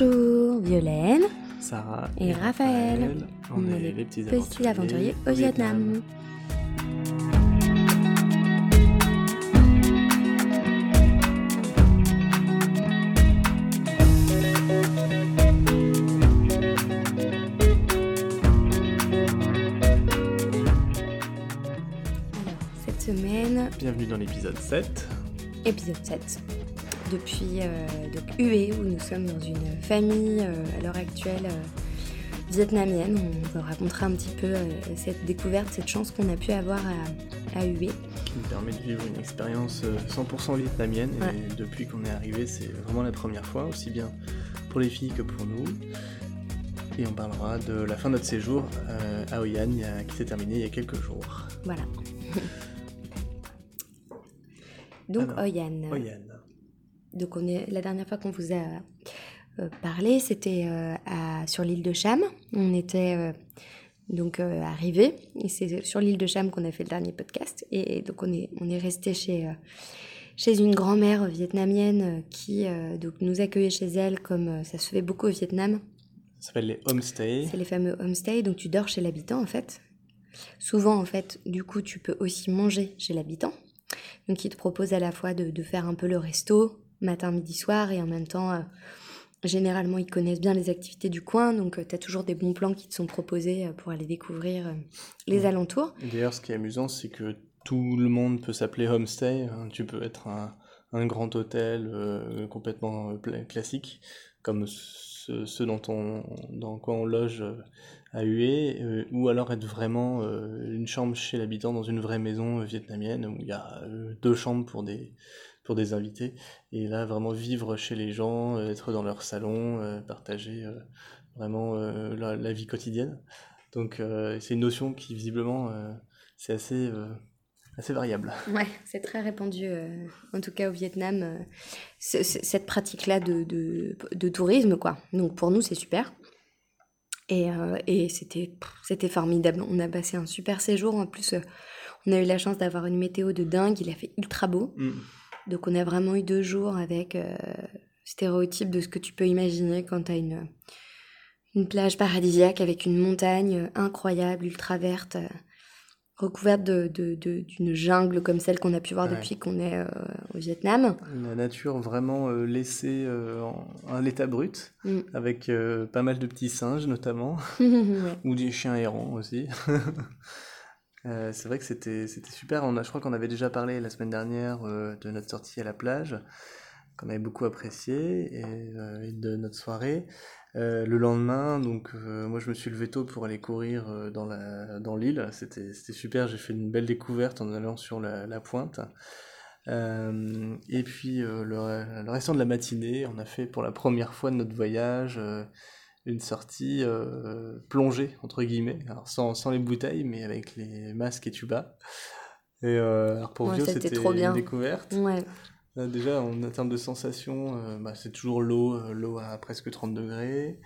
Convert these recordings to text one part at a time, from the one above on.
Bonjour, Violaine. Sarah et, Raphaël. On, est, les petits, aventuriers, au Vietnam. cette semaine. Bienvenue dans l'épisode 7. Épisode 7 depuis euh, donc où nous sommes dans une famille euh, à l'heure actuelle euh, vietnamienne. On vous racontera un petit peu cette découverte, cette chance qu'on a pu avoir à, UE. Qui nous permet de vivre une expérience 100% vietnamienne. Et depuis qu'on est arrivé, c'est vraiment la première fois, aussi bien pour les filles que pour nous. Et on parlera de la fin de notre séjour à Hoi An, qui s'est terminé il y a quelques jours. Voilà. Donc Hoi An. Donc on est, la dernière fois qu'on vous a euh, parlé, c'était euh, sur l'île de Cham. On était euh, donc arrivé et c'est sur l'île de Cham qu'on a fait le dernier podcast. Et, donc on est, on est resté chez, chez une grand-mère vietnamienne qui donc nous accueillait chez elle comme ça se fait beaucoup au Vietnam. Ça s'appelle les homestays. C'est les fameux homestays, donc tu dors chez l'habitant en fait. Souvent en fait, du coup tu peux aussi manger chez l'habitant. Donc il te propose à la fois de, de faire un peu le resto, matin, midi, soir, et en même temps, euh, généralement, ils connaissent bien les activités du coin, donc euh, tu as toujours des bons plans qui te sont proposés euh, pour aller découvrir les alentours. D'ailleurs, ce qui est amusant, c'est que tout le monde peut s'appeler homestay. Hein. Tu peux être un, grand hôtel complètement classique, comme ceux, dans, dans quoi on loge à Hue, ou alors être vraiment une chambre chez l'habitant dans une vraie maison vietnamienne où il y a deux chambres pour des, pour des invités. Et là, vraiment vivre chez les gens, euh, être dans leur salon, euh, partager euh, vraiment la, vie quotidienne. Donc c'est une notion qui visiblement c'est assez assez variable. Ouais, c'est très répandu, en tout cas au Vietnam, cette pratique-là de, de, de, tourisme, quoi. Donc pour nous, c'est super. Et, et c'était, c'était formidable. On a passé un super séjour. En plus, on a eu la chance d'avoir une météo de dingue. Il a fait ultra beau. Mm. Donc on a vraiment eu deux jours avec euh, stéréotype de ce que tu peux imaginer quand tu as une, une plage paradisiaque avec une montagne incroyable, ultra verte, euh, recouverte d'une de, de, jungle comme celle qu'on a pu voir depuis qu'on est euh, au Vietnam. La nature vraiment laissée en, l'état brut, mm. avec pas mal de petits singes notamment, ou des chiens errants aussi. Euh, c'est vrai que c'était super. On a, je crois qu'on avait déjà parlé la semaine dernière euh, de notre sortie à la plage, qu'on avait beaucoup apprécié, et, euh, de notre soirée. le lendemain, donc moi je me suis levé tôt pour aller courir dans la dans l'île. C'était super. J'ai fait une belle découverte en allant sur la, la pointe. et puis le, le, restant de la matinée, on a fait pour la première fois de notre voyage une sortie euh, plongée, entre guillemets, alors sans, sans, les bouteilles, mais avec les masques et tubas. Et euh, alors pour ouais, c'était une découverte. Ouais. Euh, déjà, en termes de sensations, bah, c'est toujours l'eau, l'eau à presque 30 degrés.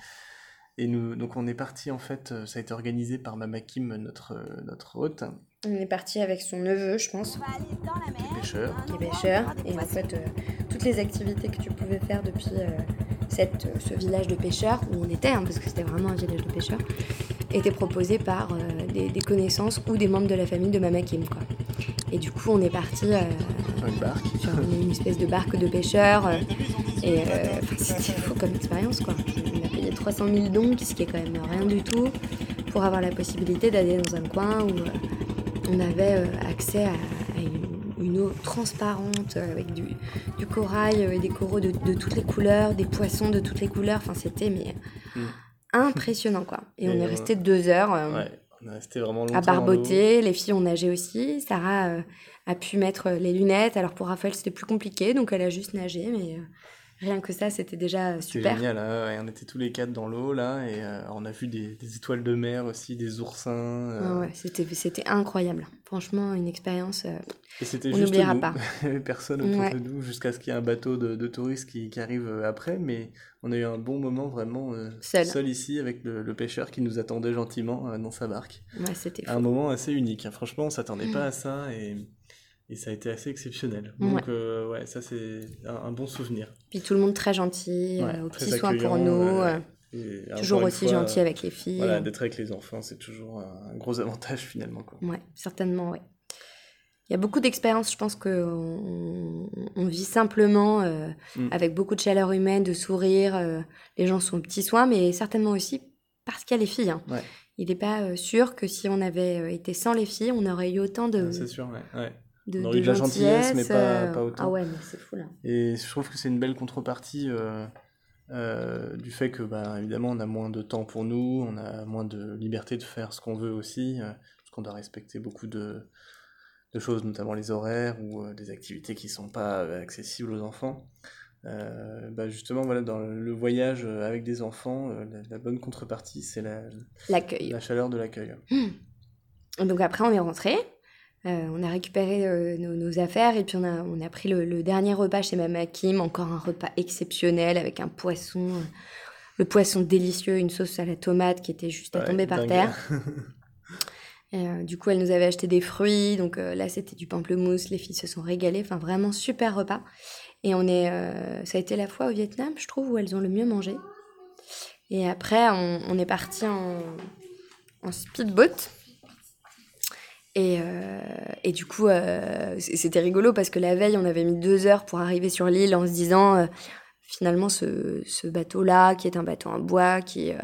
Et nous, donc on est parti en fait, ça a été organisé par Mama Kim, notre, notre hôte. On est parti avec son neveu, je pense. Qui est pêcheur. Qui est pêcheur. Et en fait, toutes les activités que tu pouvais faire depuis cette, ce village de pêcheurs, où on était, hein, parce que c'était vraiment un village de pêcheurs, était proposé par euh, des, connaissances ou des membres de la famille de Mama Kim. Quoi. Et du coup, on est parti euh, sur une barque. Sur une, espèce de barque de pêcheurs. Euh, et c'était fou comme expérience. Quoi. On a payé 300 000 dons, ce qui est quand même rien du tout, pour avoir la possibilité d'aller dans un coin où on avait accès à transparente euh, avec du, du corail euh, et des coraux de, de, toutes les couleurs, des poissons de toutes les couleurs. Enfin, c'était mais mm. impressionnant quoi. Et, on est resté deux heures. Euh, ouais, on est resté vraiment longtemps. À barboter. Les filles ont nagé aussi. Sarah a pu mettre les lunettes. Alors pour Raphaël, c'était plus compliqué, donc elle a juste nagé, mais Rien que ça, c'était déjà super. C'était génial, hein. on était tous les quatre dans l'eau là, et euh, on a vu des, étoiles de mer aussi, des oursins. Euh. ouais, c'était, c'était incroyable. Franchement, une expérience. Euh, et c'était on n'oubliera pas. Il n'y avait personne autour de nous jusqu'à ce qu'il y ait un bateau de, touristes qui, qui, arrive après, mais on a eu un bon moment vraiment seul. ici avec le, pêcheur qui nous attendait gentiment dans sa barque. Ouais, c'était Un moment assez unique. Hein. Franchement, on s'attendait pas à ça et et ça a été assez exceptionnel. Donc, ouais, ça, c'est un, bon souvenir. Puis tout le monde très gentil, au petit soin pour nous. toujours aussi gentil avec les filles. Voilà, d'être avec les enfants, c'est toujours un gros avantage finalement. Quoi. Ouais, certainement, ouais. Il y a beaucoup d'expériences, je pense qu'on on vit simplement, euh, mm. avec beaucoup de chaleur humaine, de sourire. Euh, les gens sont petits soins, mais certainement aussi parce qu'il y a les filles. Hein. Il n'est pas euh, sûr que si on avait été sans les filles, on aurait eu autant de. c'est sûr, ouais. De, on aurait eu de la gentillesse, mais pas, pas, autant. Ah ouais, mais c'est fou là. Et je trouve que c'est une belle contrepartie du fait que, bah, évidemment, on a moins de temps pour nous, on a moins de liberté de faire ce qu'on veut aussi, parce qu'on doit respecter beaucoup de de choses, notamment les horaires ou euh, des activités qui ne sont pas euh, accessibles aux enfants. Euh, bah justement, voilà, dans le voyage avec des enfants, la, bonne contrepartie, c'est la, la chaleur de l'accueil. Hmm. Donc après, on est rentré, on a récupéré nos, affaires et puis on a, on a pris le, dernier repas chez Mama Kim, encore un repas exceptionnel avec un poisson, le poisson délicieux, une sauce à la tomate qui était juste à tomber par terre. Euh, du coup, elle nous avait acheté des fruits, donc euh, là c'était du pamplemousse, les filles se sont régalées, enfin vraiment super repas. Et on est, euh, ça a été la fois au Vietnam, je trouve, où elles ont le mieux mangé. Et après, on, est parti en, speedboat. Et, et, du coup, c'était rigolo parce que la veille, on avait mis deux heures pour arriver sur l'île en se disant, finalement, ce, ce bateau-là, qui est un bateau en bois, qui est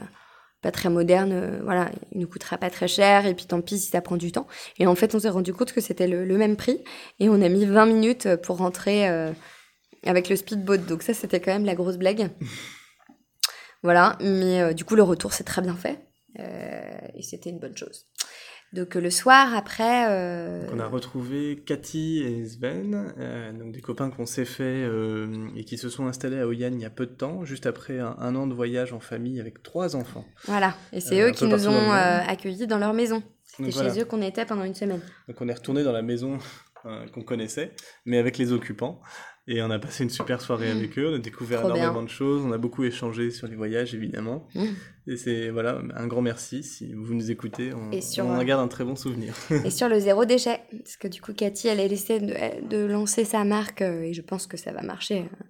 pas très moderne, euh, voilà, il nous coûtera pas très cher, et puis tant pis si ça prend du temps. Et en fait, on s'est rendu compte que c'était le, même prix, et on a mis 20 minutes pour rentrer euh, avec le speedboat. Donc ça, c'était quand même la grosse blague. voilà, mais euh, du coup, le retour s'est très bien fait, et c'était une bonne chose. Donc le soir, après... Euh, on a retrouvé Cathy et Sven, euh, donc des copains qu'on s'est fait euh, et qui se sont installés à Oyan il y a peu de temps, juste après un, an de voyage en famille avec trois enfants. Voilà, et c'est eux qui nous ont accueillis dans leur maison. C'était chez eux qu'on était pendant une semaine. Donc on est retourné dans la maison qu'on connaissait, mais avec les occupants. Et on a passé une super soirée mmh. avec eux, on a découvert énormément de choses, on a beaucoup échangé sur les voyages évidemment. Mmh. Et c'est voilà, un grand merci si vous nous écoutez, on, on garde un très bon souvenir. et sur le zéro déchet, parce que du coup Cathy elle a essayé de, lancer sa marque euh, et je pense que ça va marcher euh,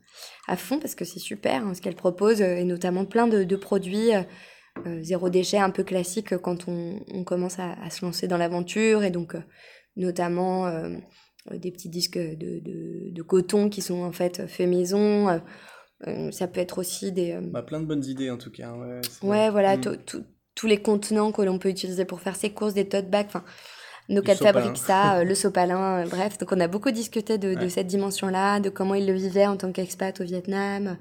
à fond parce que c'est super hein, ce qu'elle propose euh, et notamment plein de, produits. zéro déchet un peu classique quand on, commence à, à, se lancer dans l'aventure et donc notamment euh, des petits disques de, de, coton qui sont en fait faits maison. Euh, euh, ça peut être aussi des... Bah, plein de bonnes idées en tout cas. Ouais, ouais voilà, mm. tous les contenants que l'on peut utiliser pour faire ses courses, des tote bags. Enfin, nos quatre fabriquent ça, le sopalin, bref. Donc on a beaucoup discuté de, de cette dimension-là, de comment ils le vivaient en tant qu'expat au Vietnam,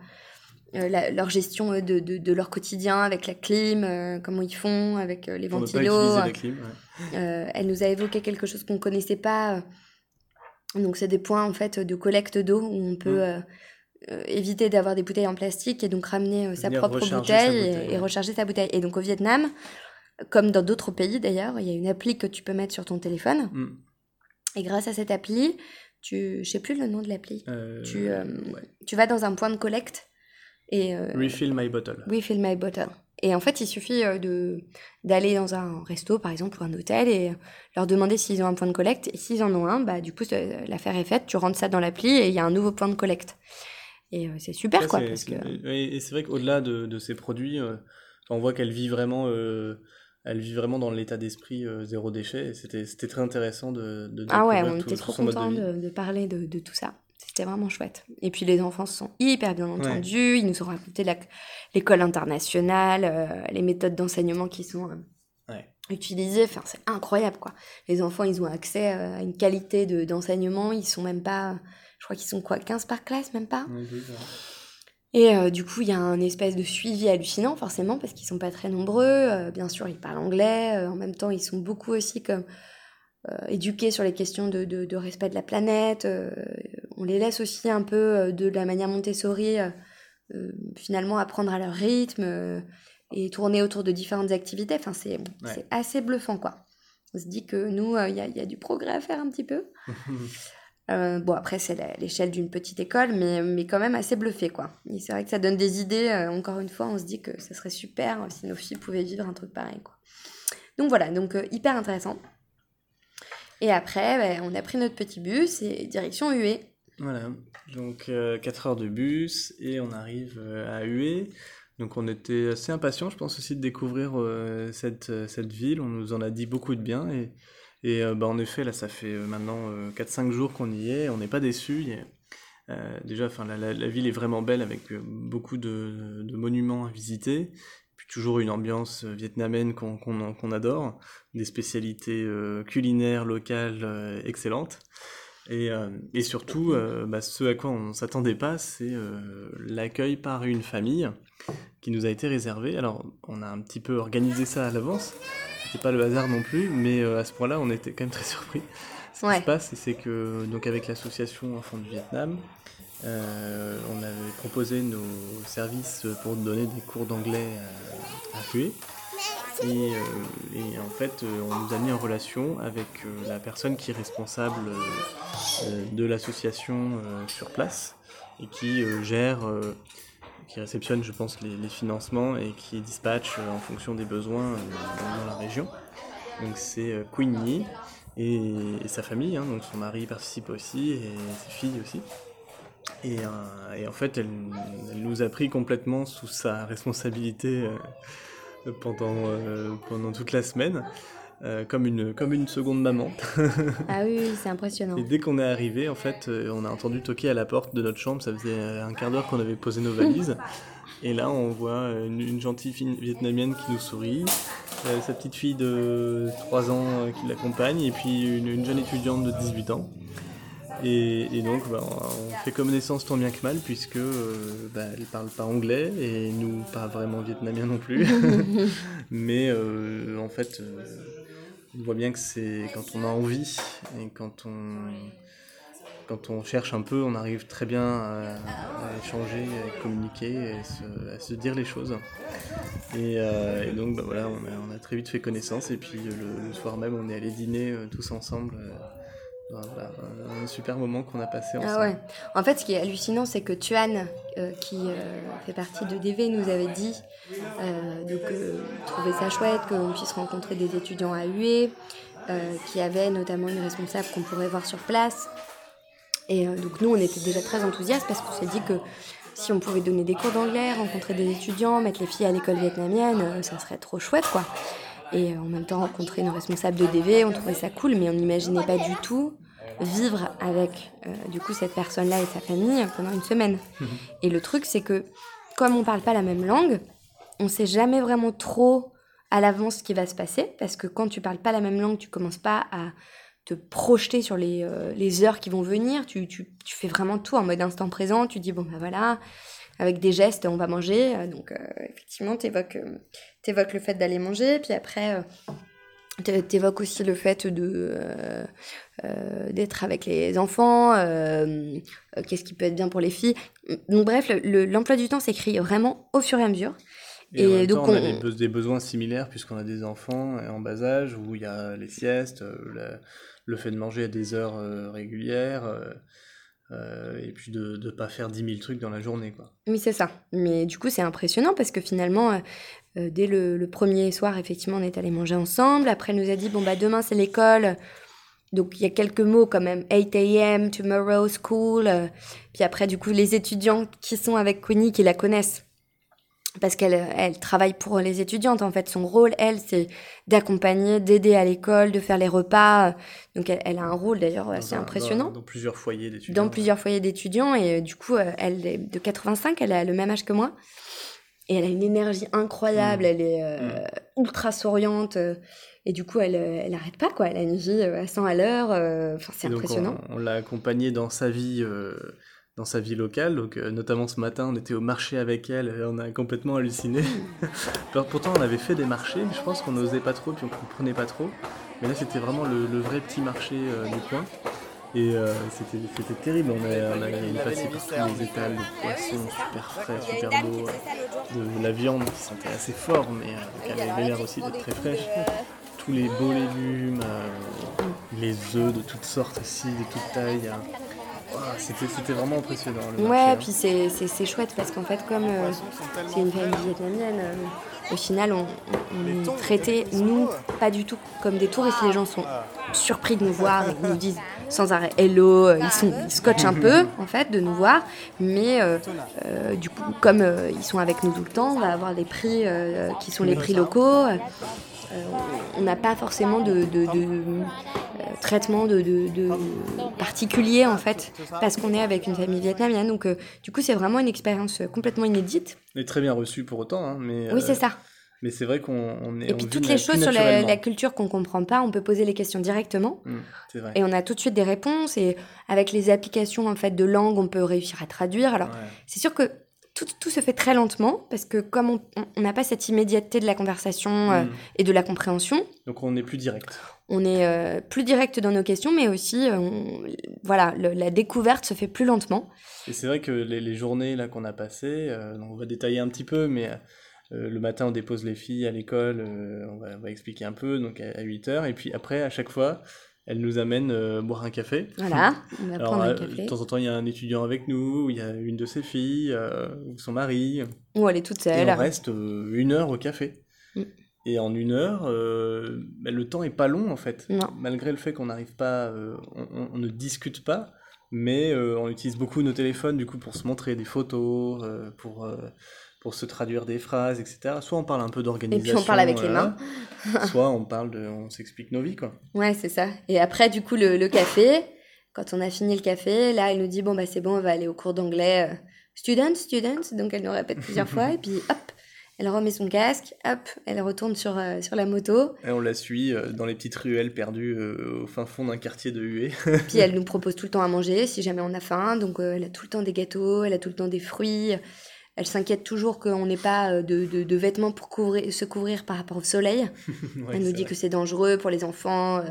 leur gestion de, de, leur quotidien avec la clim, comment ils font avec les ventilos. elle nous a évoqué quelque chose qu'on ne connaissait pas donc c'est des points en fait de collecte d'eau où on peut mm. euh, euh, éviter d'avoir des bouteilles en plastique et donc ramener euh, sa propre bouteille, Et, recharger sa bouteille. Et donc au Vietnam, comme dans d'autres pays d'ailleurs, il y a une appli que tu peux mettre sur ton téléphone. Mm. Et grâce à cette appli, tu, je sais plus le nom de l'appli. tu, tu vas dans un point de collecte et refill my bottle. Refill my bottle. Et en fait, il suffit euh, de d'aller dans un resto, par exemple, ou un hôtel, et leur demander s'ils ont un point de collecte. Et s'ils en ont un, bah, du coup, l'affaire est faite, tu rentres ça dans l'appli et il y a un nouveau point de collecte. Et euh, c'est super, quoi. Parce que... Et c'est vrai qu'au-delà de, de, ces produits, euh, on voit qu'elle vit vraiment... elle vit vraiment dans l'état d'esprit zéro déchet. C'était très intéressant de, de Ah ouais, on était trop contents de, de, parler de, de tout ça. C'était vraiment chouette. Et puis les enfants se sont hyper bien entendus. Ils nous ont raconté l'école internationale, euh, les méthodes d'enseignement qui sont euh, utilisées. Enfin, c'est incroyable, quoi. Les enfants, ils ont accès euh, à une qualité d'enseignement. ils sont même pas... Je crois qu'ils sont quoi 15 par classe, même pas Et du coup, il y a un espèce de suivi hallucinant, forcément, parce qu'ils sont pas très nombreux. bien sûr, ils parlent anglais. en même temps, ils sont beaucoup aussi comme éduqués sur les questions de, de, respect de la planète. Euh, on les laisse aussi un peu euh, de la manière Montessori, finalement apprendre à leur rythme et tourner autour de différentes activités. Enfin, c'est assez bluffant, quoi. On se dit que nous, il y, y, a du progrès à faire un petit peu. bon, après, c'est l'échelle d'une petite école, mais, mais quand même assez bluffé, quoi. Et c'est vrai que ça donne des idées. encore une fois, on se dit que ça serait super si nos filles pouvaient vivre un truc pareil, quoi. Donc voilà, donc hyper intéressant. Et après, ben, on a pris notre petit bus et direction Hué. Voilà, donc 4 euh, heures de bus et on arrive euh, à Hué. Donc on était assez impatients, je pense aussi, de découvrir euh, cette, cette ville. On nous en a dit beaucoup de bien. Et, et bah, en effet, là, ça fait maintenant 4-5 jours qu'on y est. On n'est pas déçus. déjà, enfin, la, la, ville est vraiment belle avec beaucoup de, de, monuments à visiter. Toujours une ambiance vietnamienne qu'on adore. Des spécialités culinaires locales excellentes. Et, euh, et surtout, euh, bah, ce à quoi on ne s'attendait pas, c'est euh, l'accueil par une famille qui nous a été réservé. Alors, on a un petit peu organisé ça à l'avance. C'était pas le hasard non plus, mais à ce point-là, on était quand même très surpris. Ce qui se passe, c'est que donc avec l'association Enfants du Vietnam, on avait proposé nos services pour donner des cours d'anglais à, à et, euh, et, en fait, euh, on nous a mis en relation avec euh, la personne qui est responsable de l'association sur place et qui gère, qui réceptionne, je pense, les, financements et qui dispatche en fonction des besoins dans la région. Donc c'est Queenie et, et, sa famille, hein, donc son mari participe aussi et ses filles aussi. Et, et en fait, elle, elle, nous a pris complètement sous sa responsabilité pendant, euh, pendant toute la semaine. Euh, comme, une, comme une seconde maman. ah oui, c'est impressionnant. Et dès qu'on est arrivé, en fait, euh, on a entendu toquer à la porte de notre chambre. Ça faisait un quart d'heure qu'on avait posé nos valises. Et là, on voit une, gentille fille vietnamienne qui nous sourit, sa petite fille de 3 ans qui l'accompagne, et puis une, une, jeune étudiante de 18 ans. Et, donc, bah, on fait connaissance tant bien que mal, puisque euh, bah, elle parle pas anglais et nous pas vraiment vietnamien non plus. Mais euh, en fait, euh, on voit bien que c'est quand on a envie et quand on, quand on cherche un peu, on arrive très bien à, échanger, à communiquer, à se, dire les choses. Et, donc, bah, voilà, on a, très vite fait connaissance. Et puis le, soir même, on est allé dîner tous ensemble voilà, un super moment qu'on a passé ah ensemble. Ah ouais. En fait, ce qui est hallucinant, c'est que Tuan, euh, qui euh, fait partie de DV, nous avait dit euh, donc trouver ça chouette qu'on puisse rencontrer des étudiants à UE, qui avait notamment une responsable qu'on pourrait voir sur place. Et donc nous, on était déjà très enthousiastes parce qu'on s'est dit que si on pouvait donner des cours d'anglais, rencontrer des étudiants, mettre les filles à l'école vietnamienne, ça serait trop chouette, quoi et en même temps rencontrer une responsable de DV, on trouvait ça cool, mais on n'imaginait pas du tout vivre avec euh, du coup cette personne-là et sa famille pendant une semaine. Mhm. Et le truc, c'est que comme on parle pas la même langue, on sait jamais vraiment trop à l'avance ce qui va se passer, parce que quand tu parles pas la même langue, tu commences pas à te projeter sur les, euh, les heures qui vont venir, tu, tu, tu, fais vraiment tout en mode instant présent, tu dis bon ben voilà, avec des gestes on va manger, donc euh, effectivement tu évoques, évoques, le fait d'aller manger, puis après T'évoques aussi le fait de euh, euh, d'être avec les enfants, euh, qu'est-ce qui peut être bien pour les filles. Donc bref, l'emploi du temps s'écrit vraiment au fur et à mesure. Et, donc on, a des, besoins similaires puisqu'on a des enfants en bas âge où il y a les siestes, le fait de manger à des heures régulières. et puis de ne pas faire 10 000 trucs dans la journée. Quoi. Oui, c'est ça. Mais du coup, c'est impressionnant parce que finalement, euh, dès le, premier soir, effectivement, on est allé manger ensemble. Après, elle nous a dit, bon, bah, demain, c'est l'école. Donc, il y a quelques mots quand même. 8 a.m., tomorrow, school. Euh, puis après, du coup, les étudiants qui sont avec Queenie, qui la connaissent. Parce qu'elle elle travaille pour les étudiantes, en fait. Son rôle, elle, c'est d'accompagner, d'aider à l'école, de faire les repas. Donc, elle, a un rôle, d'ailleurs, assez impressionnant. Dans, plusieurs foyers d'étudiants. Dans plusieurs foyers d'étudiants. Et euh, du coup, elle est de 85, elle a le même âge que moi. Et elle a une énergie incroyable, mm. elle est euh, mm. ultra souriante. Euh, et du coup, elle, euh, elle arrête pas, quoi. Elle a une vie à 100 à l'heure. Enfin, c'est impressionnant. On, l'a accompagnée dans sa vie. dans sa vie locale, donc notamment ce matin, on était au marché avec elle, et on a complètement halluciné. Alors, pourtant, on avait fait des marchés, mais je pense qu'on n'osait pas trop, puis on comprenait pas trop. Mais là, c'était vraiment le, le, vrai petit marché du coin. Et euh, c'était terrible, on avait, on avait passé par tous les étals de poissons super frais, super beaux, de la viande qui sentait assez fort, mais euh, qui avait l'air aussi d'être très fraîche. Tous les beaux légumes, euh, les œufs de toutes sortes aussi, de toutes tailles. c'était vraiment impressionnant. ouais, hein. puis c'est chouette parce qu'en fait, comme euh, c'est une famille vietnamienne, euh, au final, on, on, est traités, nous, pas du tout comme des touristes. Les gens sont surpris de nous voir, ils nous disent sans arrêt hello, ils, sont, ils scotchent un peu, en fait, de nous voir. Mais du coup, comme ils sont avec nous tout le temps, on va avoir les prix qui sont les prix locaux. On n'a pas forcément de traitement de, de, particulier en fait, parce qu'on est avec une famille vietnamienne. Donc euh, du coup, c'est vraiment une expérience complètement inédite. Et très bien reçue pour autant. Hein, mais, oui, c'est ça. Mais c'est vrai qu'on est. Et puis toutes les choses sur la, culture qu'on comprend pas, on peut poser les questions directement. Mmh, vrai. Et on a tout de suite des réponses. Et avec les applications en fait de langue, on peut réussir à traduire. Alors c'est sûr que tout, tout, se fait très lentement parce que comme on n'a pas cette immédiateté de la conversation euh, mmh. et de la compréhension. Donc on est plus direct on est euh, plus direct dans nos questions, mais aussi, euh, voilà, la découverte se fait plus lentement. Et c'est vrai que les, journées là qu'on a passées, on va détailler un petit peu, mais le matin on dépose les filles à l'école, on va, expliquer un peu, donc à, 8 heures, et puis après, à chaque fois, elle nous amène boire un café. Voilà, on va prendre un café. De temps en temps, il y a un étudiant avec nous, il y a une de ses filles, ou son mari. Ou elle est toute seule. Et on reste une heure au café. Mm. Et en une heure, euh, bah, le temps est pas long en fait. Malgré le fait qu'on n'arrive pas, euh, on, ne discute pas, mais euh, on utilise beaucoup nos téléphones du coup pour se montrer des photos, pour, pour se traduire des phrases, etc. Soit on parle un peu d'organisation. Et puis on parle avec les mains. soit on parle de, on s'explique nos vies quoi. Ouais, c'est ça. Et après du coup le, le, café, quand on a fini le café, là elle nous dit bon bah c'est bon, on va aller au cours d'anglais. students, students. Donc elle nous répète plusieurs fois et puis hop elle remet son casque, hop, elle retourne sur, euh, sur la moto. Et on la suit euh, dans les petites ruelles perdues euh, au fin fond d'un quartier de Hué. Puis elle nous propose tout le temps à manger si jamais on a faim. Donc elle a tout le temps des gâteaux, elle a tout le temps des fruits. Elle s'inquiète toujours qu'on n'ait pas de, de, vêtements pour couvrir, se couvrir par rapport au soleil. elle nous dit que c'est dangereux pour les enfants.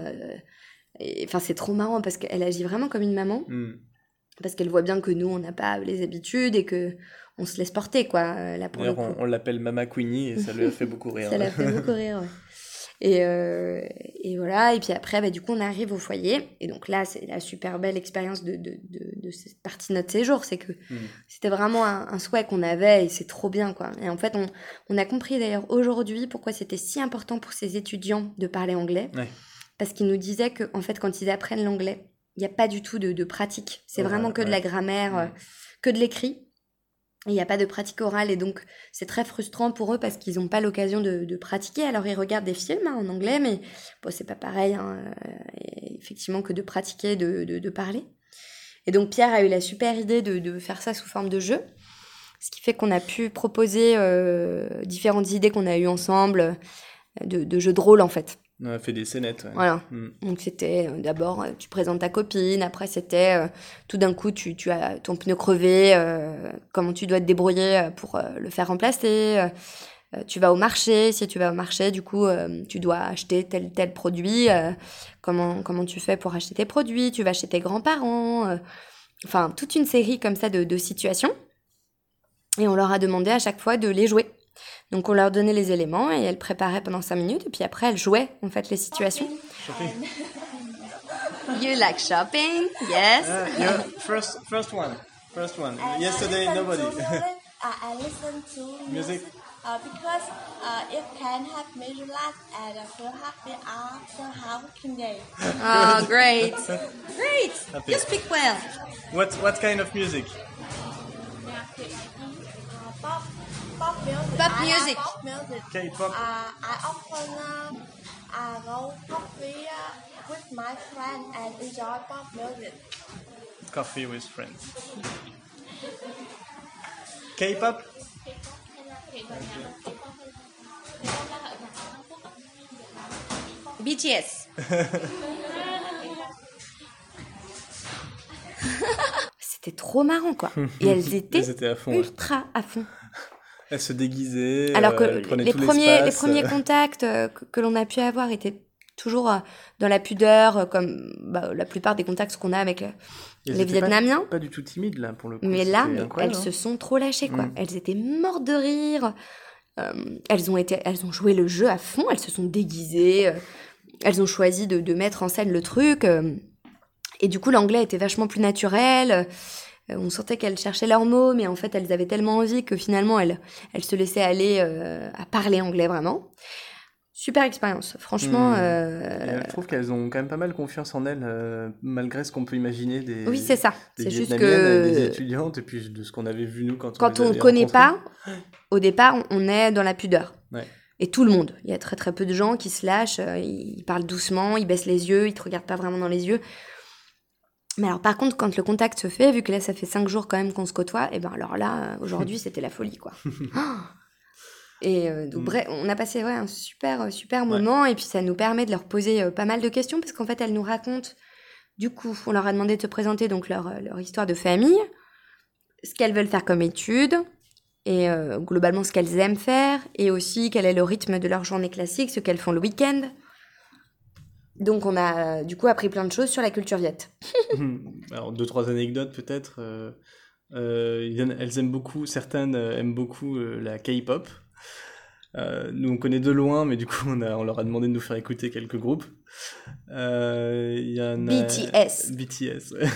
Enfin, c'est trop marrant parce qu'elle agit vraiment comme une maman. Hmm. Parce qu'elle voit bien que nous, on n'a pas les habitudes et que on se laisse porter, quoi. Euh, là, pour on, l'appelle Mama Queenie et ça lui a fait beaucoup rire. ça l'a fait beaucoup rire, ouais. Et, euh, et, voilà, et puis après, bah, du coup, on arrive au foyer. Et donc là, c'est la super belle expérience de, de, de, cette partie de notre séjour. C'est que hmm. c'était vraiment un, souhait qu'on avait et c'est trop bien, quoi. Et en fait, on, on a compris d'ailleurs aujourd'hui pourquoi c'était si important pour ces étudiants de parler anglais. Parce qu'ils nous disaient que, en fait, quand ils apprennent l'anglais, il n'y a pas du tout de, pratique. C'est vraiment que de la grammaire, euh, que de l'écrit. Il n'y a pas de pratique orale et donc c'est très frustrant pour eux parce qu'ils n'ont pas l'occasion de, pratiquer. Alors ils regardent des films hein, en anglais, mais c'est pas pareil, hein, euh, effectivement, que de pratiquer, de, de, parler. Et donc Pierre a eu la super idée de, faire ça sous forme de jeu, ce qui fait qu'on a pu proposer euh, différentes idées qu'on a eues ensemble, de, de jeux de rôle en fait. On a fait des scénettes. Voilà. Mm. Donc c'était euh, d'abord, euh, tu présentes ta copine, après c'était euh, tout d'un coup, tu, tu, as ton pneu crevé, comment tu dois te débrouiller pour le faire remplacer. tu vas au marché, si tu vas au marché, du coup, tu dois acheter tel tel produit. comment, comment tu fais pour acheter tes produits? Tu vas chez tes grands-parents. enfin, toute une série comme ça de, de situations. Et on leur a demandé à chaque fois de les jouer. Donc on leur donnait les éléments et elles préparaient pendant 5 minutes et puis après elles jouaient en fait les situations. Shopping. You like shopping? Yes. Uh, yeah. First, first one. First one. I Yesterday nobody. I listen to music. Uh, because uh, it can help me relax and feel happy after working day. Oh, great! great! Happy. You speak well. What what kind of music? pop music. Pop music. Pop music. K-pop. Uh, I often uh, uh, go coffee uh, with my friend and enjoy pop music. Coffee with friends. K-pop? BTS. C'était trop marrant quoi. Et elles étaient, elles étaient à fond, ultra à fond. Elle se déguisait. Alors que euh, les, premiers, les premiers contacts euh, que, l'on a pu avoir étaient toujours euh, dans la pudeur, comme bah, la plupart des contacts qu'on a avec les Vietnamiens. Pas, du tout timides là pour le coup. Mais là, elles se sont trop lâchées quoi. Mm. Elles étaient mortes de rire. elles ont été, elles ont joué le jeu à fond. Elles se sont déguisées. elles ont choisi de, de, mettre en scène le truc. Et du coup, l'anglais était vachement plus naturel. On sentait qu'elles cherchaient leurs mots, mais en fait, elles avaient tellement envie que finalement, elles, elles se laissaient aller à parler anglais vraiment. Super expérience, franchement. Hmm. Euh... Je trouve qu'elles ont quand même pas mal confiance en elles, euh, malgré ce qu'on peut imaginer des. Oui, c'est ça. C'est juste que. Des étudiantes, et puis de ce qu'on avait vu nous quand, quand on ne connaît pas, au départ, on est dans la pudeur. Et tout le monde. Il y a très très peu de gens qui se lâchent, euh, ils parlent doucement, ils baissent les yeux, ils te regardent pas vraiment dans les yeux. Mais alors par contre, quand le contact se fait, vu que là ça fait cinq jours quand même qu'on se côtoie, et eh ben alors là, aujourd'hui c'était la folie quoi. Et euh, donc, mm. bref, on a passé ouais, un super, euh, super moment. Et puis, ça nous permet de leur poser euh, pas mal de questions parce qu'en fait, elles nous racontent. Du coup, on leur a demandé de se présenter donc leur, leur histoire de famille, ce qu'elles veulent faire comme études, et globalement ce qu'elles aiment faire, et aussi quel est le rythme de leur journée classique, ce qu'elles font le week-end. Donc, on a du coup appris plein de choses sur la culture viette. Alors, deux, trois anecdotes peut-être. elles aiment beaucoup, certaines aiment beaucoup la K-pop. Euh, nous, on connaît de loin, mais du coup, on, a, on leur a demandé de nous faire écouter quelques groupes. Euh, y en a... BTS. BTS,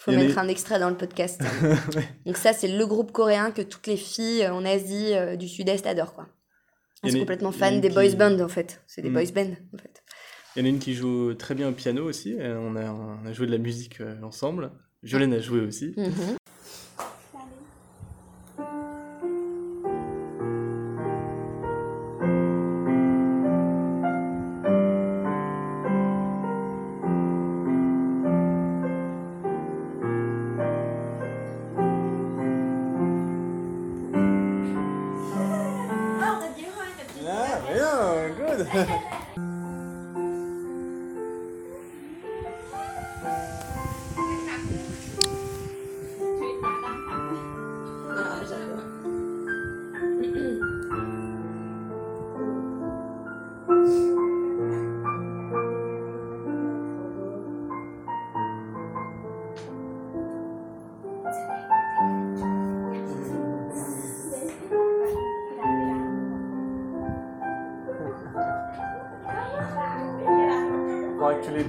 Faut mettre un extrait dans le podcast. Donc ça, c'est le groupe coréen que toutes les filles en Asie euh, du Sud-Est adorent, quoi. Elles sont complètement fans des boys bands, en fait. C'est des mm. boys bands, en fait. Il y en a une qui joue très bien au piano aussi. On a, joué de la musique ensemble. Jolene a joué aussi. Mm-hmm.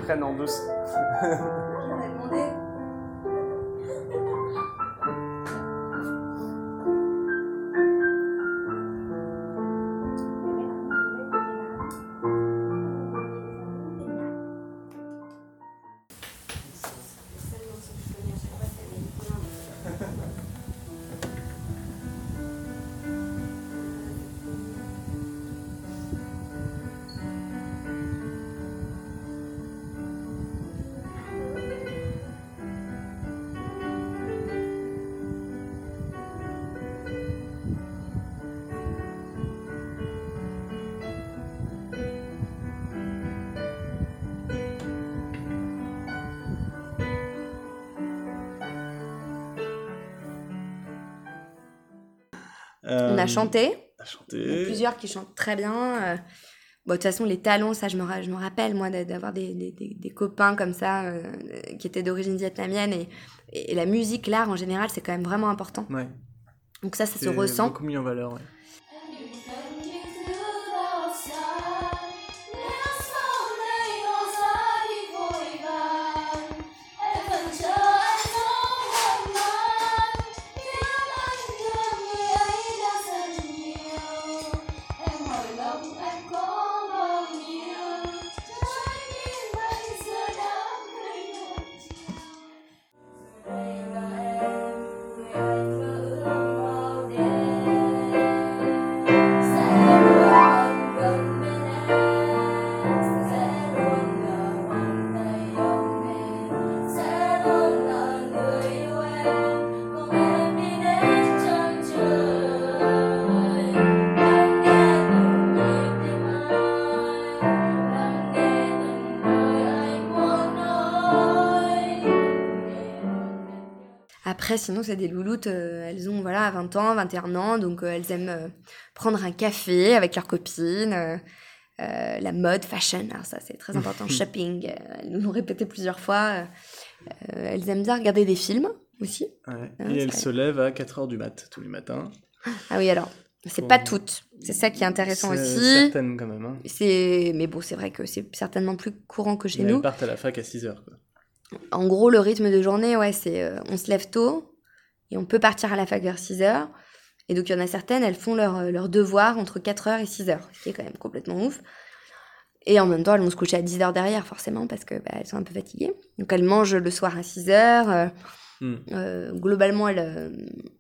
Prennent en douce. a chanté. Il y a plusieurs qui chantent très bien. Euh. Bon, de toute façon, les talons, ça, je me, je me rappelle, moi, d'avoir des, des, des, copains comme ça, euh, qui étaient d'origine vietnamienne. Et, et, la musique, l'art, en général, c'est quand même vraiment important. Ouais. Donc ça, ça se ressent. beaucoup mis en valeur, ouais. Après, sinon, c'est des louloutes, euh, elles ont voilà, 20 ans, 21 ans, donc euh, elles aiment euh, prendre un café avec leurs copines, la mode, fashion, alors ça c'est très important, shopping, elles nous l'ont répété plusieurs fois. elles aiment bien regarder des films aussi. Ouais. Hein, Et elles se lèvent à 4h du mat tous les matins. Ah oui, alors, c'est pas toutes. C'est ça qui est intéressant aussi. Certaines quand même. Hein. Mais bon, c'est vrai que c'est certainement plus courant que chez nous. Elles partent à la fac à 6h. Quoi. En gros, le rythme de journée, ouais, c'est euh, on se lève tôt et on peut partir à la fac vers 6 heures. Et donc, il y en a certaines, elles font leur, euh, leur devoir entre 4 heures et 6 heures, ce qui est quand même complètement ouf. Et en même temps, elles vont se coucher à 10 heures derrière, forcément, parce qu'elles bah, sont un peu fatiguées. Donc, elles mangent le soir à 6 heures. Euh, hmm. globalement, elles,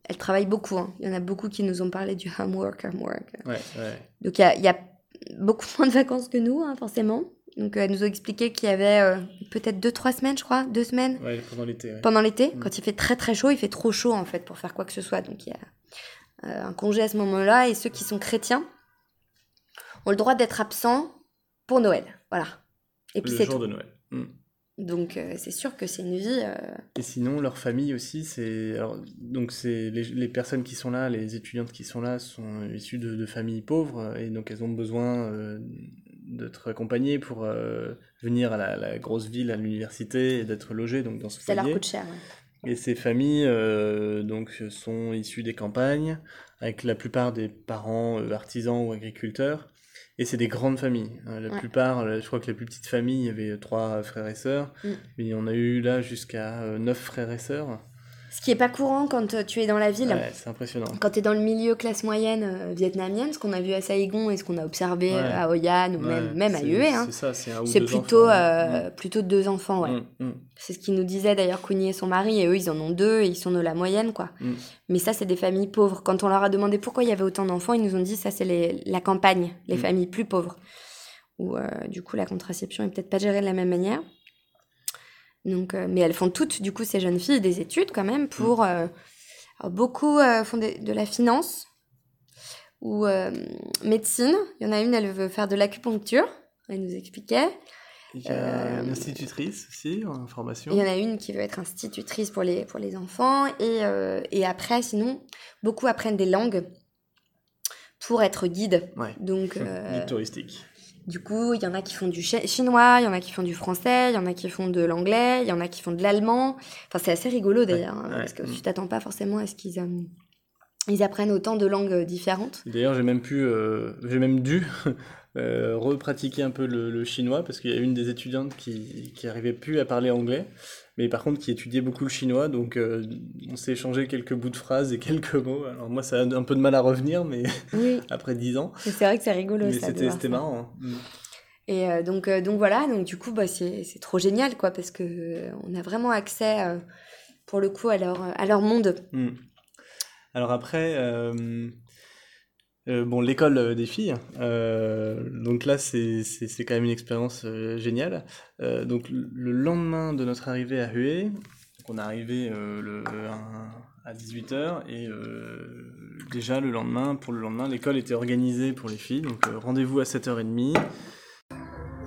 elles travaillent beaucoup. Hein. Il y en a beaucoup qui nous ont parlé du homework, homework. Ouais, ouais. Donc, il y a, y a, beaucoup moins de vacances que nous, hein, forcément. Donc, elle nous a expliqué qu'il y avait euh, peut-être deux, trois semaines, je crois, deux semaines. Ouais, pendant l'été. Pendant l'été, mm. quand il fait très très chaud, il fait trop chaud en fait pour faire quoi que ce soit. Donc, il y a euh, un congé à ce moment-là. Et ceux qui sont chrétiens ont le droit d'être absents pour Noël. Voilà. Et puis c'est jour de Noël. Mm. Donc euh, c'est sûr que c'est une vie. Et sinon, leur famille aussi, c'est donc c'est les, les, personnes qui sont là, les étudiantes qui sont là, sont issues de, de familles pauvres et donc elles ont besoin d'être accompagné pour euh, venir à la, grosse ville, à l'université et d'être logé donc dans ce foyer. Ça leur coûte cher. Et ces familles euh, donc sont issues des campagnes, avec la plupart des parents euh, artisans ou agriculteurs. Et c'est des grandes familles. Hein. La plupart, je crois que les plus petites familles, il y avait trois frères et sœurs. Mm. Mais on a eu là jusqu'à neuf frères et sœurs. Ce qui n'est pas courant quand euh, tu es dans la ville. c'est impressionnant. Quand tu es dans le milieu classe moyenne euh, vietnamienne, ce qu'on a vu à Saigon et ce qu'on a observé à Hoi An ou même, même à hein, c'est plutôt, euh, plutôt deux enfants. Ouais. Mm, mm. C'est ce qu'ils nous disaient d'ailleurs, Kouni et son mari, et eux ils en ont deux et ils sont de la moyenne. quoi. Mm. Mais ça, c'est des familles pauvres. Quand on leur a demandé pourquoi il y avait autant d'enfants, ils nous ont dit ça, c'est la campagne, les familles plus pauvres. Où du coup, la contraception est peut-être pas gérée de la même manière. Donc, euh, mais elles font toutes, du coup, ces jeunes filles, des études quand même pour. Mm. Euh, beaucoup euh, font de, la finance ou médecine. Il y en a une, elle veut faire de l'acupuncture. Elle nous expliquait. Il y a une institutrice aussi en formation. Il y en a une qui veut être institutrice pour les, pour les enfants. Et, et après, sinon, beaucoup apprennent des langues pour être guide. Ouais. Donc, guide touristique. Du coup, il y en a qui font du chinois, il y en a qui font du français, il y en a qui font de l'anglais, il y en a qui font de l'allemand. Enfin, c'est assez rigolo d'ailleurs, hein, parce que tu t'attends pas forcément à ce qu'ils euh, ils apprennent autant de langues différentes. D'ailleurs, j'ai même pu, euh, j'ai même dû euh, repratiquer un peu le, chinois parce qu'il y a une des étudiantes qui, qui arrivait plus à parler anglais mais par contre qui étudiait beaucoup le chinois, donc euh, on s'est échangé quelques bouts de phrases et quelques mots. Alors moi, ça a un peu de mal à revenir, mais après dix ans. C'est vrai que c'est rigolo. Mais c'était marrant. Hein. Mm. Et euh, donc, donc voilà, donc du coup, bah, c'est trop génial, quoi, parce que on a vraiment accès, pour le coup, à leur, à leur monde. Mm. Alors après, euh, bon, l'école euh, des filles. Euh, donc là, c'est quand même une expérience géniale. donc le lendemain de notre arrivée à Hue, on est arrivé le, à 18h et déjà le lendemain, pour le lendemain, l'école était organisée pour les filles. Donc rendez-vous à 7h30.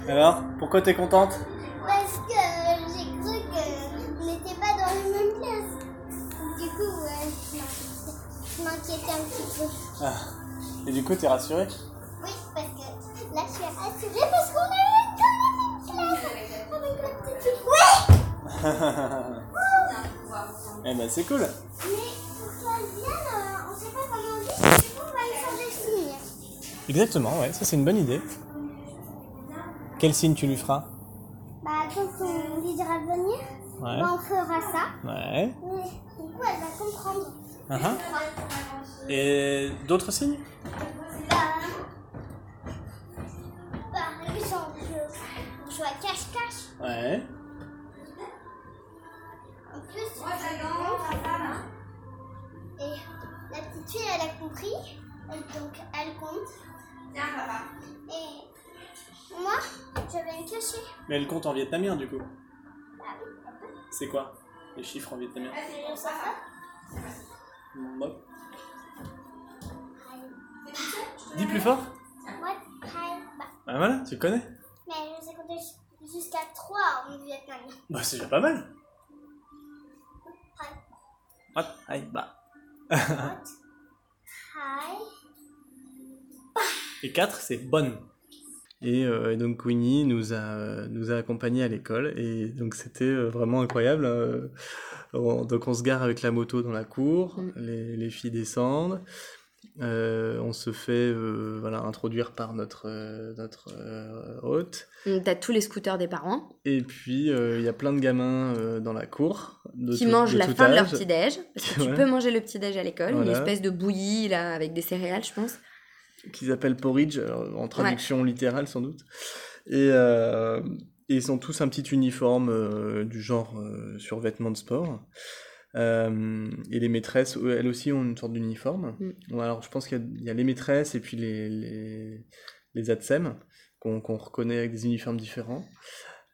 Alors, pourquoi t'es contente? Parce que j'ai cru qu'on n'était pas dans la même classe. Du coup, je m'inquiétais un petit peu. Ah. Et du coup, t'es rassurée Oui, parce que là, je suis rassurée parce qu'on a eu une classe avec la petite Oui Eh ben, c'est cool Mais pour qu'elle vienne, euh, on sait pas comment on dit, du coup, on va lui changer le signe. Exactement, ouais, ça c'est une bonne idée. Quel signe tu lui feras Bah, quand on lui dira de venir, ouais. bah, on fera ça. Ouais. Mais, du coup, elle va comprendre. Uh -huh. Et d'autres signes par exemple, on joue à cache-cache. Ouais. En plus, et la petite fille, elle a compris. donc, elle compte. Et moi, je vais me cacher. Mais elle compte en vietnamien, du coup. C'est quoi les chiffres en vietnamien? Dis plus fort. Ah voilà, tu connais? Mais je sais compter jusqu'à 3 en vietnamien. Bah c'est déjà pas mal. Hi, bah. Et 4, c'est bonne. Et, euh, donc Winnie nous a, nous a accompagnés à l'école et donc c'était euh, vraiment incroyable. Donc on se gare avec la moto dans la cour, mm. les, les filles descendent Euh, on se fait euh, voilà, introduire par notre, euh, notre hôte. T'as tous les scooters des parents. Et puis, il y a plein de gamins dans la cour. qui mangent la fin de leur petit-déj. Parce que tu peux manger le petit-déj à l'école. Une espèce de bouillie là, avec des céréales, je pense. Qu'ils appellent porridge, en traduction littérale sans doute. Et, et, ils ont tous un petit uniforme du genre survêtement de sport. Euh, et les maîtresses, elles aussi, ont une sorte d'uniforme. Mm. Alors, je pense qu'il y, a les maîtresses et puis les, les, les ATSEM qu'on reconnaît avec des uniformes différents.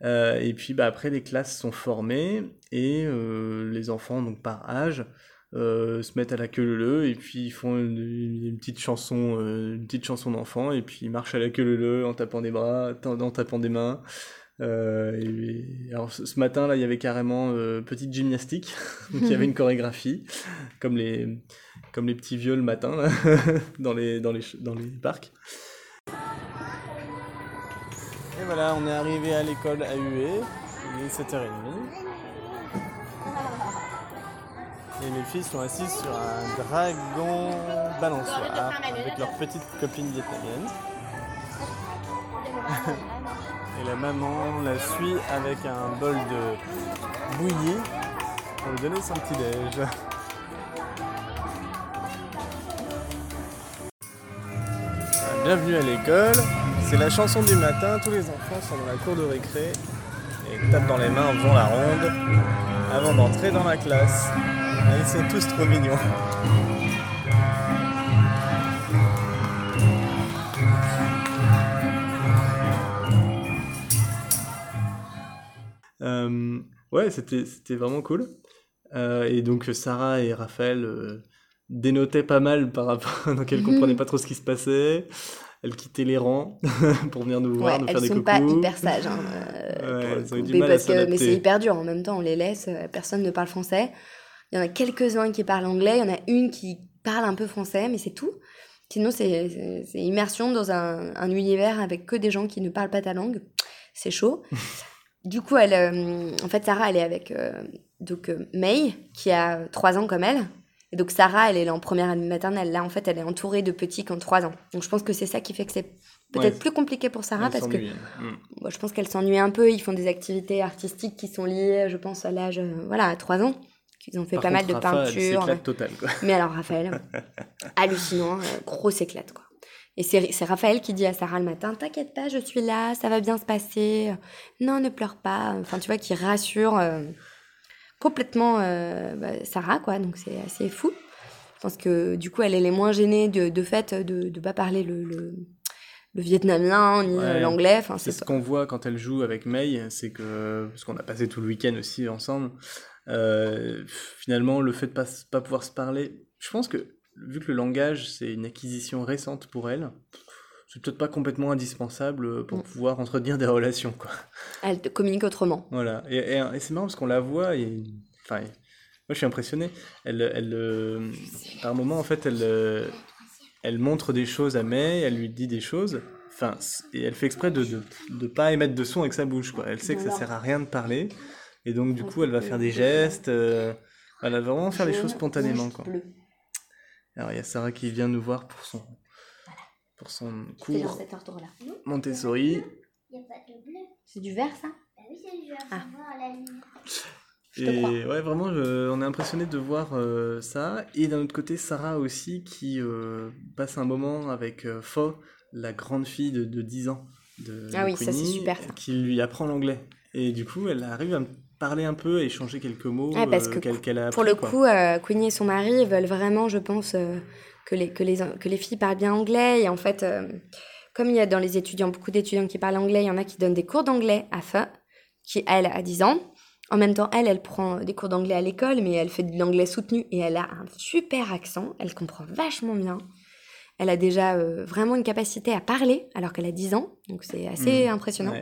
Euh, et puis, bah, après, les classes sont formées et euh, les enfants, donc par âge, se mettent à la queue leu et puis ils font une, petite chanson, une petite chanson d'enfant et puis ils marchent à la queue leu en tapant des bras, en tapant des mains. Euh, et, alors ce matin là il y avait carrément euh, petite gymnastique. Donc il y avait une chorégraphie comme les comme les petits vieux le matin là, dans les dans les dans les parcs. Et voilà on est arrivé à l'école AUE il est 7h30 et les filles sont assises sur un dragon balançoire avec leurs petites copines vietnamiennes Et la maman la suit avec un bol de bouillie pour lui donner son petit déj. Bienvenue à l'école. C'est la chanson du matin. Tous les enfants sont dans la cour de récré et tapent dans les mains en faisant la ronde avant d'entrer dans la classe. ils sont tous trop mignons. Euh, ouais, c'était, c'était vraiment cool. Euh, et donc Sarah et Raphaël euh, dénotaient pas mal par rapport, donc elles comprenaient pas trop ce qui se passait. Elles quittaient les rangs pour venir nous voir, nous faire des coucous. Elles sont pas hyper sages. Hein, elles ont eu du mal à que, Mais c'est hyper dur en même temps, on les laisse, personne ne parle français. Il y en a quelques-uns qui parlent anglais, il y en a une qui parle un peu français, mais c'est tout. Sinon, c'est, c'est, immersion dans un, un, univers avec que des gens qui ne parlent pas ta langue. C'est chaud. Du coup, elle, euh, en fait, Sarah, elle est avec euh, donc, euh, May, qui a 3 ans comme elle. Et donc, Sarah, elle est en première année maternelle. Là, en fait, elle est entourée de petits qui ont 3 ans. Donc, je pense que c'est ça qui fait que c'est peut-être plus compliqué pour Sarah parce que mm. je pense qu'elle s'ennuie un peu. Ils font des activités artistiques qui sont liées, je pense, à l'âge, voilà, à 3 ans. Ils ont fait pas mal de peinture. Total, quoi. Mais alors, Raphaël, hallucinant, grosse éclate, quoi. Et c'est Raphaël qui dit à Sarah le matin T'inquiète pas, je suis là, ça va bien se passer. Non, ne pleure pas. Enfin, tu vois, qui rassure euh, complètement euh, bah, Sarah, quoi. Donc, c'est assez fou. Je pense que du coup, elle, est moins gênée de, de fait de ne pas parler le, le, vietnamien ni l'anglais. Enfin, c'est ce qu'on voit quand elle joue avec May, c'est que, parce qu'on a passé tout le week-end aussi ensemble, euh, finalement, le fait de ne pas, pas pouvoir se parler, je pense que vu que le langage, c'est une acquisition récente pour elle, c'est peut-être pas complètement indispensable pour mm. pouvoir entretenir des relations. Quoi. Elle te communique autrement. Voilà. Et, c'est marrant parce qu'on la voit et. Enfin, moi, je suis impressionné. Elle, elle, euh, par moment, en fait, elle, euh, elle montre des choses à May, elle lui dit des choses. Enfin, et elle fait exprès de ne pas émettre de son avec sa bouche. Quoi. Elle sait que ça sert à rien de parler. Et donc, du coup, elle va faire des gestes. Euh, elle va vraiment faire les choses spontanément. Quoi. Alors il y a Sarah qui vient nous voir pour son, pour son cours dans cet ordre-là. Montessori. Il n'y a pas de bleu. C'est du vert ça? Bah Oui, c'est du vert. Ah. La. Et ouais, vraiment, on est impressionné de voir euh, ça. Et d'un autre côté, Sarah aussi qui euh, passe un moment avec euh, Fo, la grande fille de, de 10 ans de, ah oui, ça c'est super. Qui lui apprend l'anglais. Et du coup, elle arrive à parler un peu, échanger quelques mots parce euh, qu'elle a Pour le coup, euh, Queenie et son mari veulent vraiment, je pense, euh, que, les, que, les, que les filles parlent bien anglais. Et en fait, comme il y a dans les étudiants beaucoup d'étudiants qui parlent anglais, il y en a qui donnent des cours d'anglais à Fa, qui elle a 10 ans. En même temps, elle, elle prend des cours d'anglais à l'école, mais elle fait de l'anglais soutenu et elle a un super accent. Elle comprend vachement bien. Elle a déjà euh, vraiment une capacité à parler alors qu'elle a 10 ans, donc c'est assez mmh. impressionnant.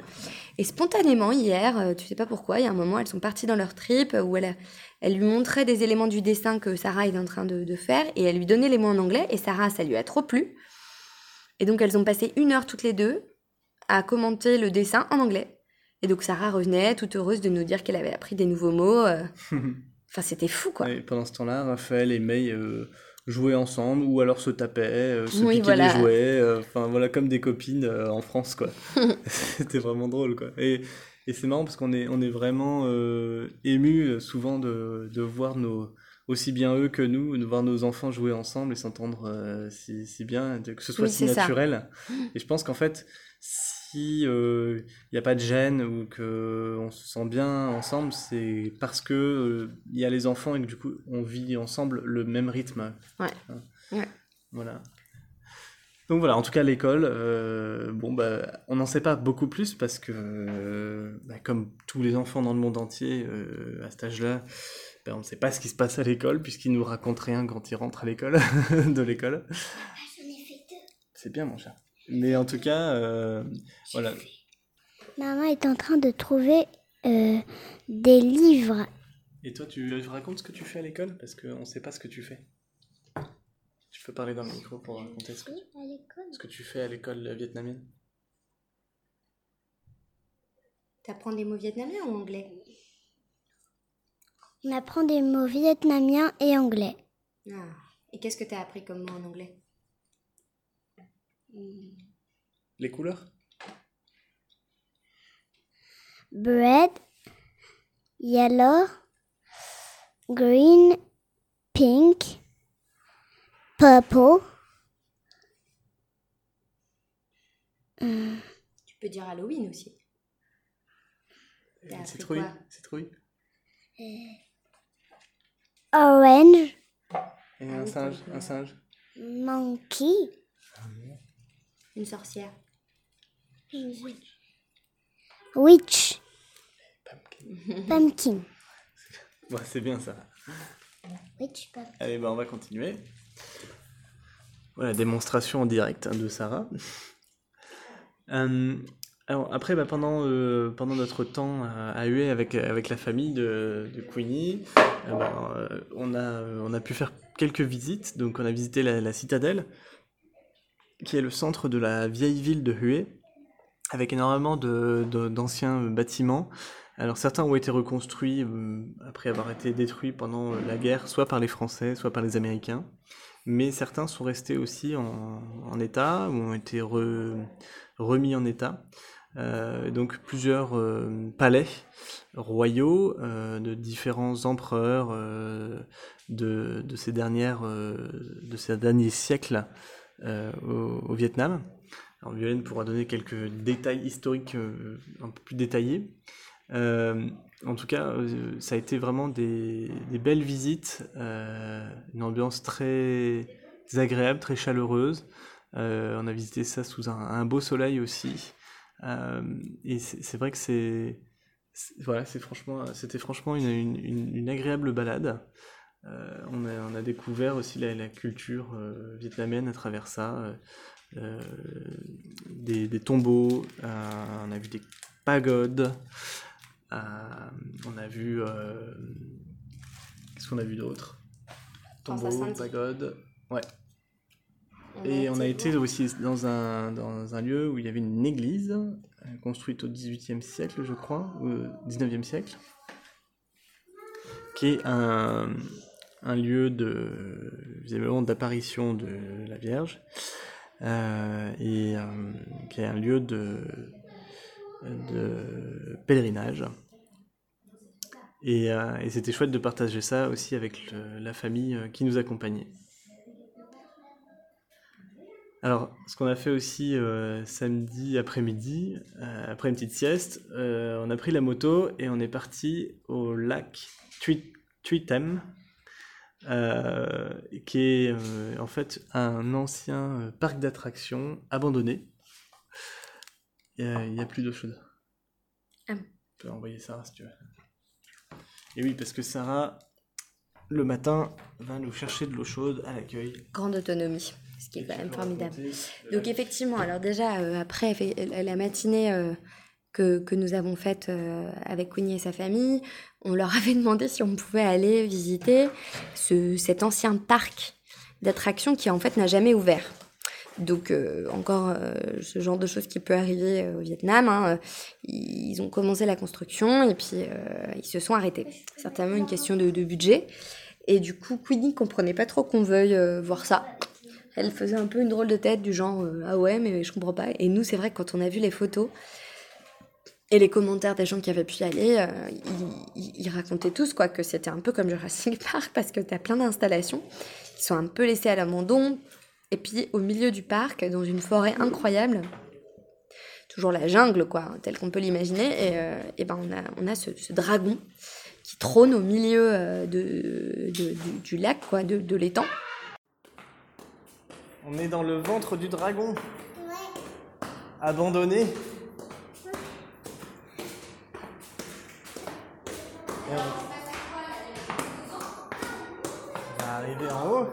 Et spontanément, hier, euh, tu sais pas pourquoi, il y a un moment, elles sont parties dans leur trip où elle, elle lui montrait des éléments du dessin que Sarah est en train de, faire et elle lui donnait les mots en anglais et Sarah, ça lui a trop plu. Et donc elles ont passé une heure toutes les deux à commenter le dessin en anglais. Et donc Sarah revenait toute heureuse de nous dire qu'elle avait appris des nouveaux mots. Euh. Enfin, c'était fou, quoi. Et pendant ce temps-là, Raphaël et May jouaient ensemble ou alors se tapaient, se piquaient des jouets, enfin voilà, comme des copines en France, quoi. C'était vraiment drôle, quoi. Et, et c'est marrant parce qu'on est, on est vraiment ému souvent de, de voir nos aussi bien eux que nous, de voir nos enfants jouer ensemble et s'entendre si, si, bien, que ce soit si naturel. Et je pense qu'en fait, si il euh, n'y a pas de gêne ou qu'on se sent bien ensemble, c'est parce que il euh, y a les enfants et que du coup on vit ensemble le même rythme. Ouais. Hein. ouais. Voilà. Donc voilà, en tout cas l'école, euh, bon bah on n'en sait pas beaucoup plus parce que bah, comme tous les enfants dans le monde entier à cet âge-là, bah, on ne sait pas ce qui se passe à l'école puisqu'ils nous racontent rien quand ils rentrent à l'école de l'école. C'est bien mon cher. Mais en tout cas, euh, voilà. Maman est en train de trouver euh, des livres. Et toi, tu racontes ce que tu fais à l'école? Parce qu'on ne sait pas ce que tu fais. Tu peux parler dans le micro pour raconter ce que, tu... ce que tu fais à l'école vietnamienne. Tu apprends des mots vietnamiens ou anglais? On apprend des mots vietnamiens et anglais. Ah. Et qu'est-ce que tu as appris comme mot en anglais? Les couleurs? Bread, yellow, green, pink, purple. Tu peux dire Halloween aussi. Citrouille. Citrouille. Orange. Et un singe. Un singe. Monkey. Une sorcière. Witch. Pumpkin. Pumpkin. c'est bien ça. Witch pumpkin. Allez, bah, on va continuer. Voilà, démonstration en direct hein, de Sarah. Euh, alors après, bah, pendant, euh, pendant notre temps à UE avec, avec la famille de, de Queenie, euh, bah, on, a, on a pu faire quelques visites. Donc on a visité la, la citadelle, qui est le centre de la vieille ville de Hue, avec énormément d'anciens de, bâtiments. Alors certains ont été reconstruits euh, après avoir été détruits pendant la guerre, soit par les Français, soit par les Américains. Mais certains sont restés aussi en, état, ou ont été remis en état. Euh, donc plusieurs euh, palais royaux de différents empereurs de, de, ces dernières, de ces derniers siècles euh, au, Vietnam. Alors Violaine pourra donner quelques détails historiques euh, un peu plus détaillés. Euh, en tout cas, ça a été vraiment des, belles visites, une ambiance très agréable, très chaleureuse. on a visité ça sous un, beau soleil aussi. et c'est vrai que c'est voilà, c'est franchement, c'était franchement une, une, agréable balade. Euh, on, a, découvert aussi la, culture euh, vietnamienne à travers ça. Euh, des, tombeaux, on a vu des pagodes, on a vu. Qu'est-ce qu'on a vu d'autre? Tombeaux, pagodes. Ouais. Et on a été aussi dans un, dans un lieu où il y avait une église, construite au XVIIIe siècle, je crois, ou au XIXe siècle, qui est un, un lieu de visiblement d'apparition de la Vierge euh, et euh, qui est un lieu de, pèlerinage. Euh, et c'était chouette de partager ça aussi avec la famille qui nous accompagnait. Alors, ce qu'on a fait aussi samedi après-midi, après une petite sieste, on a pris la moto et on est parti au lac Tuitem, euh, qui est euh, en fait un ancien euh, parc d'attractions abandonné. Il n'y a, plus d'eau chaude. Ah. Tu peux envoyer Sarah si tu veux. Et oui, parce que Sarah, le matin, va nous chercher de l'eau chaude à l'accueil. Grande autonomie, ce qui est quand même formidable. Donc effectivement, alors déjà, après la matinée que, nous avons faite avec Queenie et sa famille, on leur avait demandé si on pouvait aller visiter ce, cet ancien parc d'attractions qui en fait n'a jamais ouvert. Donc euh, encore euh, ce genre de choses qui peut arriver euh, au Vietnam. Hein, ils ont commencé la construction et puis ils se sont arrêtés. Certainement une question de, budget. Et du coup, Queenie comprenait pas trop qu'on veuille voir ça. Elle faisait un peu une drôle de tête du genre ah ouais mais je comprends pas. Et nous c'est vrai que quand on a vu les photos, et les commentaires des gens qui avaient pu y aller, euh, ils, racontaient tous quoi, que c'était un peu comme Jurassic Park parce que tu as plein d'installations qui sont un peu laissées à l'abandon. Et puis au milieu du parc, dans une forêt incroyable, toujours la jungle, quoi, tel qu'on peut l'imaginer, et, euh, et, ben on a, on a ce, dragon qui trône au milieu euh, de, du, lac, quoi, de, de l'étang. On est dans le ventre du dragon. Abandonné. On va arriver en haut.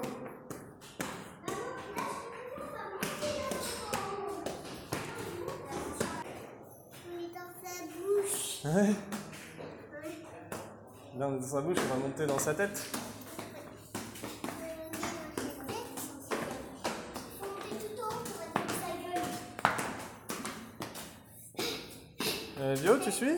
Ouais. Là, on est dans sa bouche, on va monter dans sa tête. Euh, Vio, tu suis?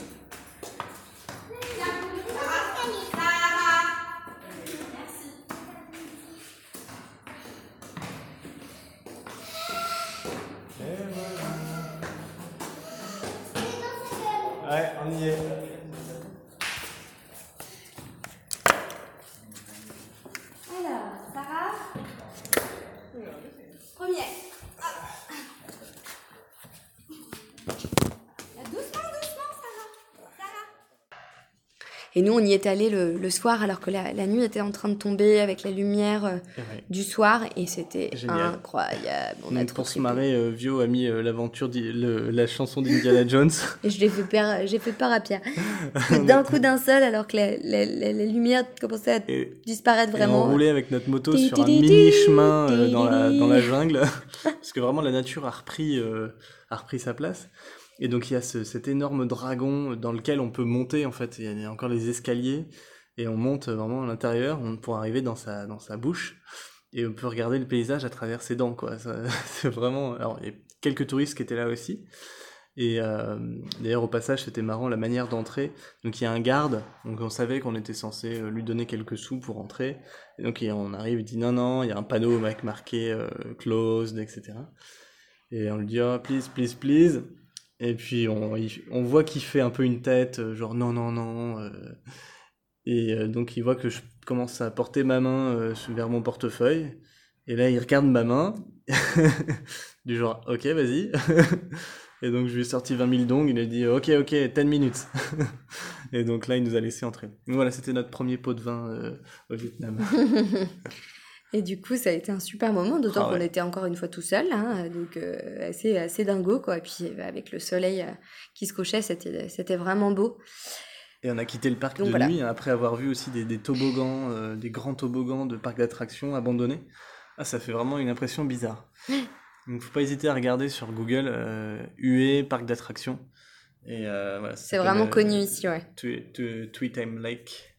Et nous, on y est allé le, soir alors que la, nuit était en train de tomber avec la lumière euh, du soir et c'était incroyable. On a pour se marrer, euh, Vio a mis euh, l'aventure, la chanson d'Indiana Jones. et je l'ai fait peur, j'ai fait peur à Pierre. d'un coup d'un seul alors que la, la, lumière commençait à disparaître vraiment. Et on roulait avec notre moto sur un mini chemin dans, la, dans la jungle parce que vraiment la nature a repris, a repris sa place. Et donc il y a cet énorme dragon dans lequel on peut monter en fait. Il y a encore les escaliers et on monte vraiment à l'intérieur pour arriver dans sa, dans sa bouche et on peut regarder le paysage à travers ses dents quoi. C'est vraiment. Alors il y a quelques touristes qui étaient là aussi. Et euh, d'ailleurs au passage c'était marrant la manière d'entrer. Donc il y a un garde, donc on savait qu'on était censé euh, lui donner quelques sous pour entrer. Et donc on arrive, il dit non non, il y a un panneau avec marqué euh, closed, etc. Et on lui dit oh please please please. Et puis on, on voit qu'il fait un peu une tête, euh, genre non, non, non. Euh. et euh, donc il voit que je commence à porter ma main vers mon portefeuille. Et là il regarde ma main, du genre ok, vas-y. et donc je lui ai sorti 20 000 dong, il a dit ok, ok, 10 minutes. et donc là il nous a laissé entrer. Voilà, c'était notre premier pot de vin au Vietnam. Et du coup, ça a été un super moment, d'autant ah qu'on était encore une fois tout seul, hein, donc euh, assez, assez dingo, quoi. Et puis euh, avec le soleil euh, qui se couchait, c'était, c'était vraiment beau. Et on a quitté le parc de nuit hein, après avoir vu aussi des, des toboggans, des grands toboggans de parcs d'attractions abandonnés. Ah, ça fait vraiment une impression bizarre. donc faut pas hésiter à regarder sur Google UE parc d'attractions. Et voilà, c'est vraiment connu ici, ouais. Tweetime Lake.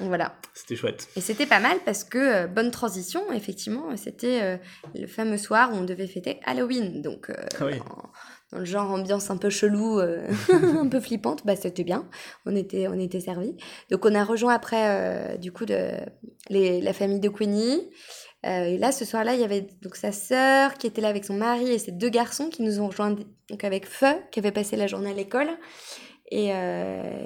Voilà. C'était chouette. Et c'était pas mal parce que, euh, bonne transition, effectivement, c'était euh, le fameux soir où on devait fêter Halloween. Donc, euh, ah dans, le genre ambiance un peu chelou, un peu flippante, bah, c'était bien. On était, on était servis. Donc, on a rejoint après, du coup, de, les, la famille de Queenie. et là, ce soir-là, il y avait donc sa sœur qui était là avec son mari et ses deux garçons qui nous ont rejoints donc avec Feu, qui avait passé la journée à l'école. Et,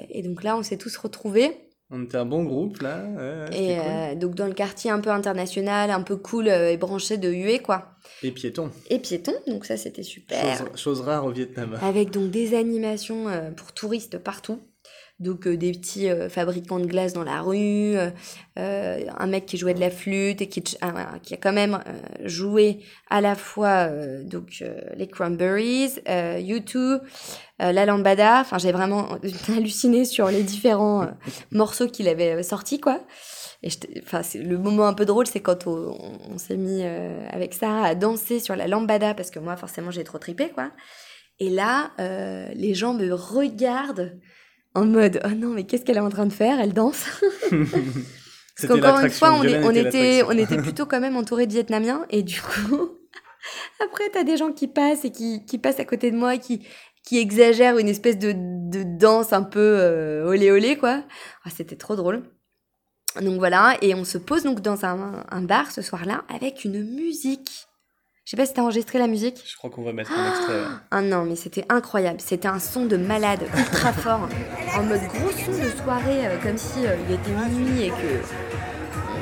et donc là, on s'est tous retrouvés. On était un bon groupe là. et euh, donc dans le quartier un peu international, un peu cool euh, et branché de huée quoi. Et piéton. Et piéton, donc ça c'était super. Chose, rare au Vietnam. Avec donc des animations euh, pour touristes partout. Donc des petits fabricants de glace dans la rue, un mec qui jouait de la flûte et qui, qui a quand même joué à la fois donc les Cranberries, YouTube, euh, la lambada. Enfin, j'ai vraiment halluciné sur les différents euh, morceaux qu'il avait euh, sortis, quoi. Et enfin, le moment un peu drôle, c'est quand on, s'est mis avec ça à danser sur la lambada, parce que moi, forcément, j'ai trop tripé, quoi. Et là, les gens me regardent en mode oh non mais qu'est-ce qu'elle est en train de faire? Elle danse. Parce qu'encore une fois, on, on était, on était plutôt quand même entouré de Vietnamiens et du coup, après, t'as des gens qui passent et qui, qui passent à côté de moi et qui, qui exagèrent une espèce de, de danse un peu euh, olé olé, quoi. Ah, c'était trop drôle. Donc voilà, et on se pose donc dans un, un bar ce soir-là avec une musique. Je sais pas si t'as enregistré la musique. Je crois qu'on va mettre un extrait. Ah non, mais c'était incroyable. C'était un son de malade, ultra fort, en mode gros son de soirée, euh, comme si euh, il était minuit et que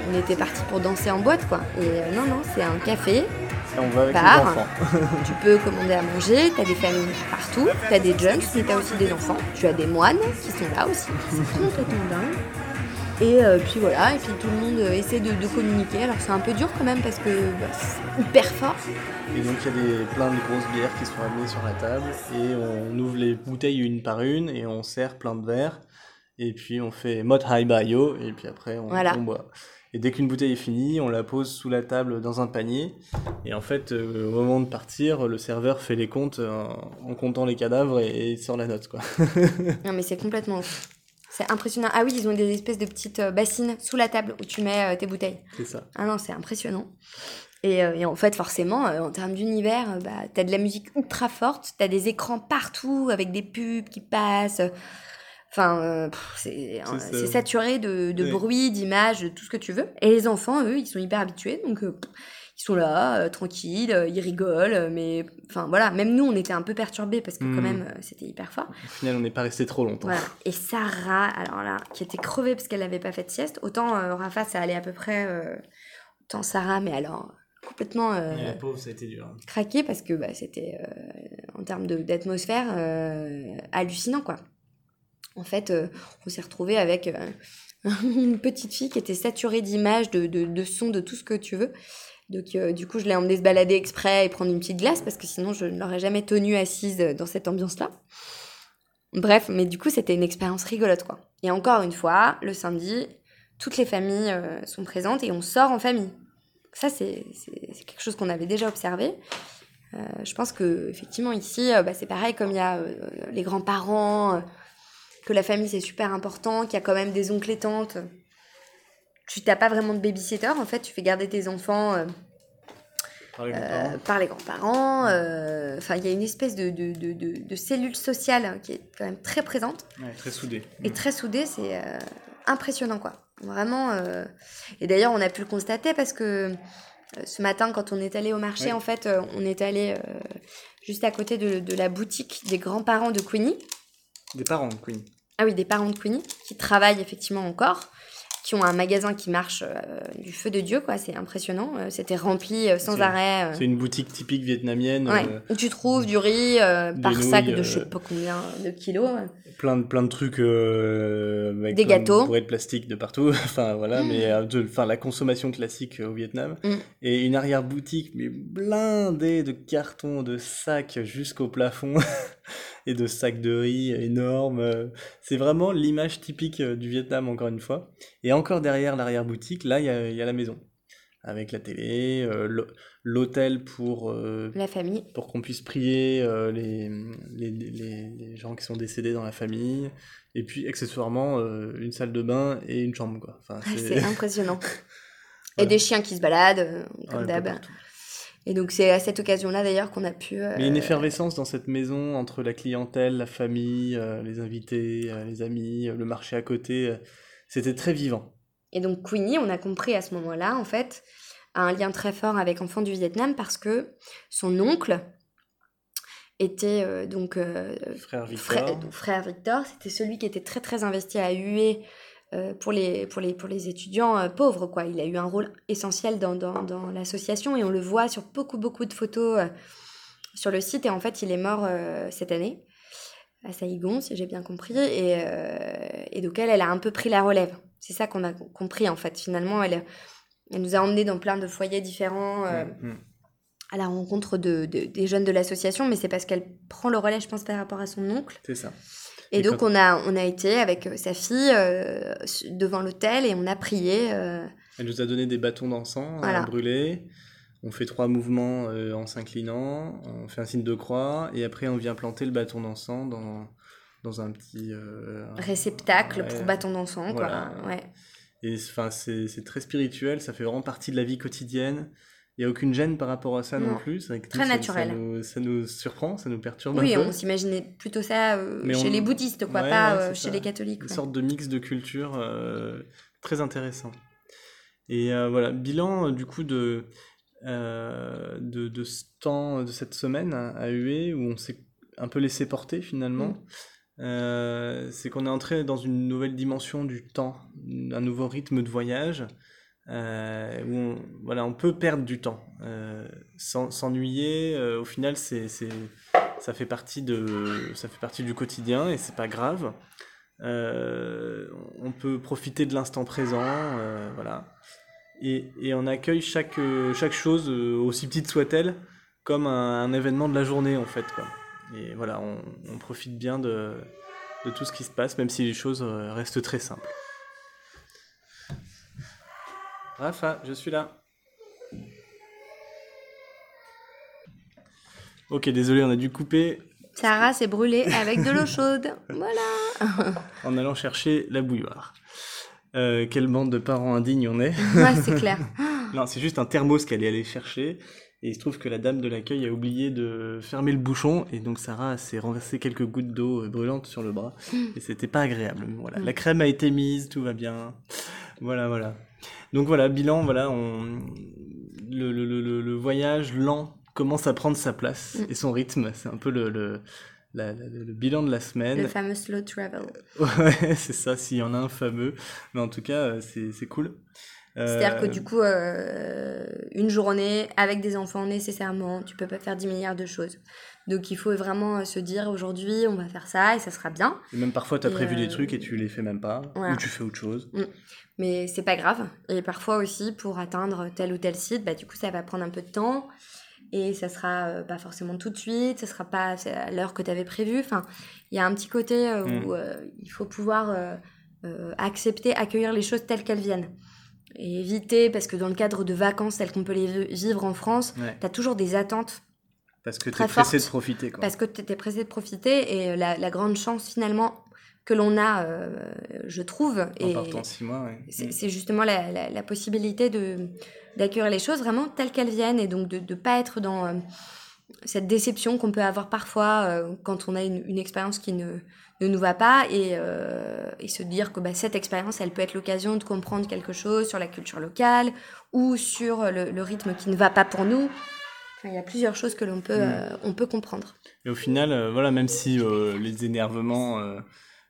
on était parti pour danser en boîte, quoi. Et euh, non, non, c'est un café. Et on va avec Bar. les enfants. Tu peux commander à manger, t'as des familles partout, t'as des jeunes, mais t'as aussi des enfants. Tu as des moines qui sont là aussi. C'est complètement dingue. Et euh, puis voilà, et puis tout le monde euh, essaie de, de communiquer. Alors c'est un peu dur quand même parce que bah, c'est hyper fort. Et donc il y a des, plein de grosses bières qui sont amenées sur la table et on ouvre les bouteilles une par une et on sert plein de verres. Et puis on fait mot high bayo et puis après on, Voilà. on boit. Et dès qu'une bouteille est finie, on la pose sous la table dans un panier. Et en fait, euh, au moment de partir, le serveur fait les comptes en comptant les cadavres et, et sort la note. Quoi. Non mais c'est complètement ouf. C'est impressionnant. Ah oui, ils ont des espèces de petites euh, bassines sous la table où tu mets euh, tes bouteilles. C'est ça. Ah non, c'est impressionnant. Et, euh, et en fait, forcément, en termes d'univers, bah, t'as de la musique ultra forte, t'as des écrans partout avec des pubs qui passent. Enfin, euh, c'est c'est saturé de, de bruit, d'images, de tout ce que tu veux. Et les enfants, eux, ils sont hyper habitués, donc euh, ils sont là, euh, tranquilles, euh, ils rigolent, euh, mais enfin voilà, même nous, on était un peu perturbés parce que quand Mhm. même, euh, c'était hyper fort. Au final, on n'est pas resté trop longtemps. Voilà. Et Sarah, alors là, qui était crevée parce qu'elle n'avait pas fait de sieste, autant euh, Rafa, ça allait à peu près, euh, autant Sarah, mais alors complètement euh, la pauvre, ça a été dur. craqué parce que bah, c'était, euh, en termes de- d'atmosphère, euh, hallucinant, quoi. En fait, euh, on s'est retrouvé avec euh, une petite fille qui était saturée d'images, de, de, de sons, de tout ce que tu veux. Donc, euh, du coup, je l'ai emmenée se balader exprès et prendre une petite glace parce que sinon, je ne l'aurais jamais tenue assise dans cette ambiance-là. Bref, mais du coup, c'était une expérience rigolote, quoi. Et encore une fois, le samedi, toutes les familles euh, sont présentes et on sort en famille. Ça, c'est quelque chose qu'on avait déjà observé. Euh, je pense que effectivement ici, bah, c'est pareil, comme il y a les grands-parents, que la famille c'est super important, qu'il y a quand même des oncles et tantes. Tu n'as pas vraiment de babysitter, en fait, tu fais garder tes enfants euh, Par les euh, grands-parents. par les grands-parents. euh, Enfin, il y a une espèce de, de, de, de, de cellule sociale hein, qui est quand même très présente Ouais, très soudés. et très soudée, c'est impressionnant quoi. Vraiment. Et d'ailleurs, on a pu le constater parce que ce matin, quand on est allé au marché, Ouais. en fait, on est allé juste à côté de, de la boutique des grands-parents de Queenie. Des parents, Queen. Ah oui, des parents de Queenie qui travaillent effectivement encore, qui ont un magasin qui marche euh, du feu de Dieu, quoi. C'est impressionnant. Euh, C'était rempli euh, sans arrêt. C'est une boutique typique vietnamienne. Ouais, où tu trouves du riz par sac de je sais pas combien de kilos. plein de plein de trucs avec Des gâteaux. de bourrées de plastique de partout enfin voilà mais euh, de enfin la consommation classique au Vietnam Mm. et une arrière boutique mais blindée de cartons de sacs jusqu'au plafond et de sacs de riz énormes euh, c'est vraiment l'image typique euh, du Vietnam encore une fois et encore derrière l'arrière boutique là il y a, il y a la maison avec la télé euh, l'hô- l'hôtel pour euh, La famille. pour qu'on puisse prier euh, les, les, les, les gens qui sont décédés dans la famille, et puis accessoirement une salle de bain et une chambre. Quoi. Enfin, Ah, c'est impressionnant. Et des chiens qui se baladent, Ouais, comme peu d'hab. Et donc c'est à cette occasion-là d'ailleurs qu'on a pu... euh, Mais une effervescence dans cette maison entre la clientèle, la famille, euh, les invités, euh, les amis, le marché à côté. C'était très vivant. Et donc Queenie, on a compris à ce moment-là, en fait, a un lien très fort avec Enfants du Vietnam parce que son oncle était donc Frère Victor. frère, donc frère Victor, c'était celui qui était très très investi à huer pour, les, pour, les, pour les étudiants euh, pauvres. Quoi. Il a eu un rôle essentiel dans, dans, dans l'association et on le voit sur beaucoup beaucoup de photos euh, sur le site. Et en fait, il est mort euh, cette année à Saïgon, si j'ai bien compris. Et, euh, et donc elle, elle a un peu pris la relève. C'est ça qu'on a compris en fait. Finalement, elle, elle nous a emmenés dans plein de foyers différents. euh, Mm, mm. à la rencontre de, de- des jeunes de l'association, mais c'est parce qu'elle prend le relais, je pense, par rapport à son oncle. C'est ça. Et, Et donc, on, a, on a été avec euh, sa fille euh, devant l'hôtel et on a prié. euh, Elle nous a donné des bâtons d'encens Voilà. à brûler. On fait trois mouvements euh, en s'inclinant, on fait un signe de croix, et après on vient planter le bâton d'encens dans, dans un petit... réceptacle Ouais. pour bâton d'encens, Voilà. quoi. Ouais. Et enfin, c'est c'est très spirituel, ça fait vraiment partie de la vie quotidienne. Il n'y a aucune gêne par rapport à ça non, plus. Très naturel. Ça nous, surprend, ça nous perturbe oui, un peu. on s'imaginait plutôt ça chez les bouddhistes, quoi, pas chez les catholiques. Une sorte de mix de culture très intéressant. Et voilà, bilan du coup de, de, de, ce temps, de cette semaine à UE où on s'est un peu laissé porter finalement. Mm. Euh, c'est qu'on est entré dans une nouvelle dimension du temps, un nouveau rythme de voyage, euh, où on, voilà, on peut perdre du temps. Euh, s'ennuyer, au final, ça, fait partie de, ça fait partie du quotidien et c'est pas grave. on peut profiter de l'instant présent, voilà. Et, et, on accueille chaque, chaque chose, aussi petite soit-elle, comme un, événement de la journée en fait. Et voilà, on, profite bien de, tout ce qui se passe, même si les choses euh, restent très simples. Rafa, je suis là. Ok, désolé, on a dû couper. Sarah s'est brûlée avec de l'eau chaude. Voilà. en allant chercher la bouilloire. Euh, quelle bande de parents indignes on est. ouais, c'est clair. non, c'est juste un thermos qu'elle est allée chercher. Et il se trouve que la dame de l'accueil a oublié de fermer le bouchon et donc Sarah s'est renversé quelques gouttes d'eau brûlante sur le bras et c'était pas agréable. Voilà, la crème a été mise, tout va bien. Voilà, voilà. Donc voilà, bilan, voilà, on... le, le, le, le voyage lent commence à prendre sa place mm. et son rythme. C'est un peu le, le, le, bilan de la semaine. Le fameux slow travel. ouais, c'est ça, s'il y en a un fameux. Mais en tout cas, euh, c'est cool. C'est-à-dire que du coup, euh, une journée avec des enfants, nécessairement, tu peux pas faire 10 milliards de choses. Donc il faut vraiment euh, se dire aujourd'hui, on va faire ça et ça sera bien. Et même parfois, tu as prévu des euh, trucs et tu les fais même pas, ou tu fais autre chose. Mm. Mais c'est pas grave. Et parfois aussi, pour atteindre tel ou tel site, bah, du coup, ça va prendre un peu de temps. Et ça sera pas forcément tout de suite, ça sera pas à l'heure que tu avais prévu. Enfin, il y a un petit côté où mm. il faut pouvoir accepter, accueillir les choses telles qu'elles viennent et éviter, parce que dans le cadre de vacances telles qu'on peut les vivre en France, tu as toujours des attentes. Parce que tu es pressé de profiter. Quoi. Parce que tu es pressé de profiter et la, la grande chance finalement que l'on a, euh, je trouve, et mm. c'est justement la, la, la possibilité d'accueillir les choses vraiment telles qu'elles viennent et donc de ne pas être dans euh, cette déception qu'on peut avoir parfois euh, quand on a une, une expérience qui ne ne nous va pas et, euh, et se dire que bah, cette expérience, elle peut être l'occasion de comprendre quelque chose sur la culture locale ou sur le, le rythme qui ne va pas pour nous. Il y a plusieurs choses que l'on peut, mm. euh, on peut comprendre. Et au final, euh, voilà, même si les énervements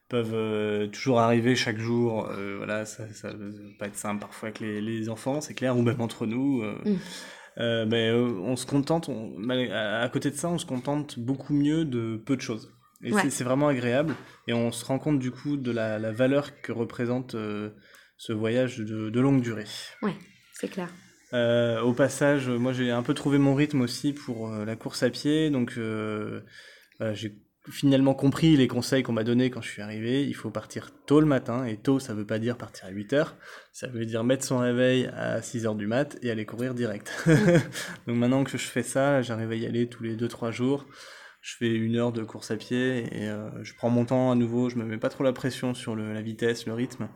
peuvent toujours arriver chaque jour, voilà, ça, ça peut pas être simple parfois avec les, les enfants, c'est clair, ou même entre nous. Mm. ben, on se contente, à côté de ça, on se contente beaucoup mieux de peu de choses. Et c'est vraiment agréable. Et on se rend compte du coup de la, la valeur que représente euh, ce voyage de, de, longue durée. Ouais, c'est clair. Euh, au passage, moi j'ai un peu trouvé mon rythme aussi pour euh, la course à pied. Donc j'ai finalement compris les conseils qu'on m'a donnés quand je suis arrivé. Il faut partir tôt le matin. Et tôt, ça veut pas dire partir à 8 heures. Ça veut dire mettre son réveil à 6 heures du mat et aller courir direct. donc maintenant que je fais ça, j'arrive à y aller tous les 2-3 jours je fais une heure de course à pied et euh, je prends mon temps à nouveau, je me mets pas trop la pression sur la vitesse, le rythme,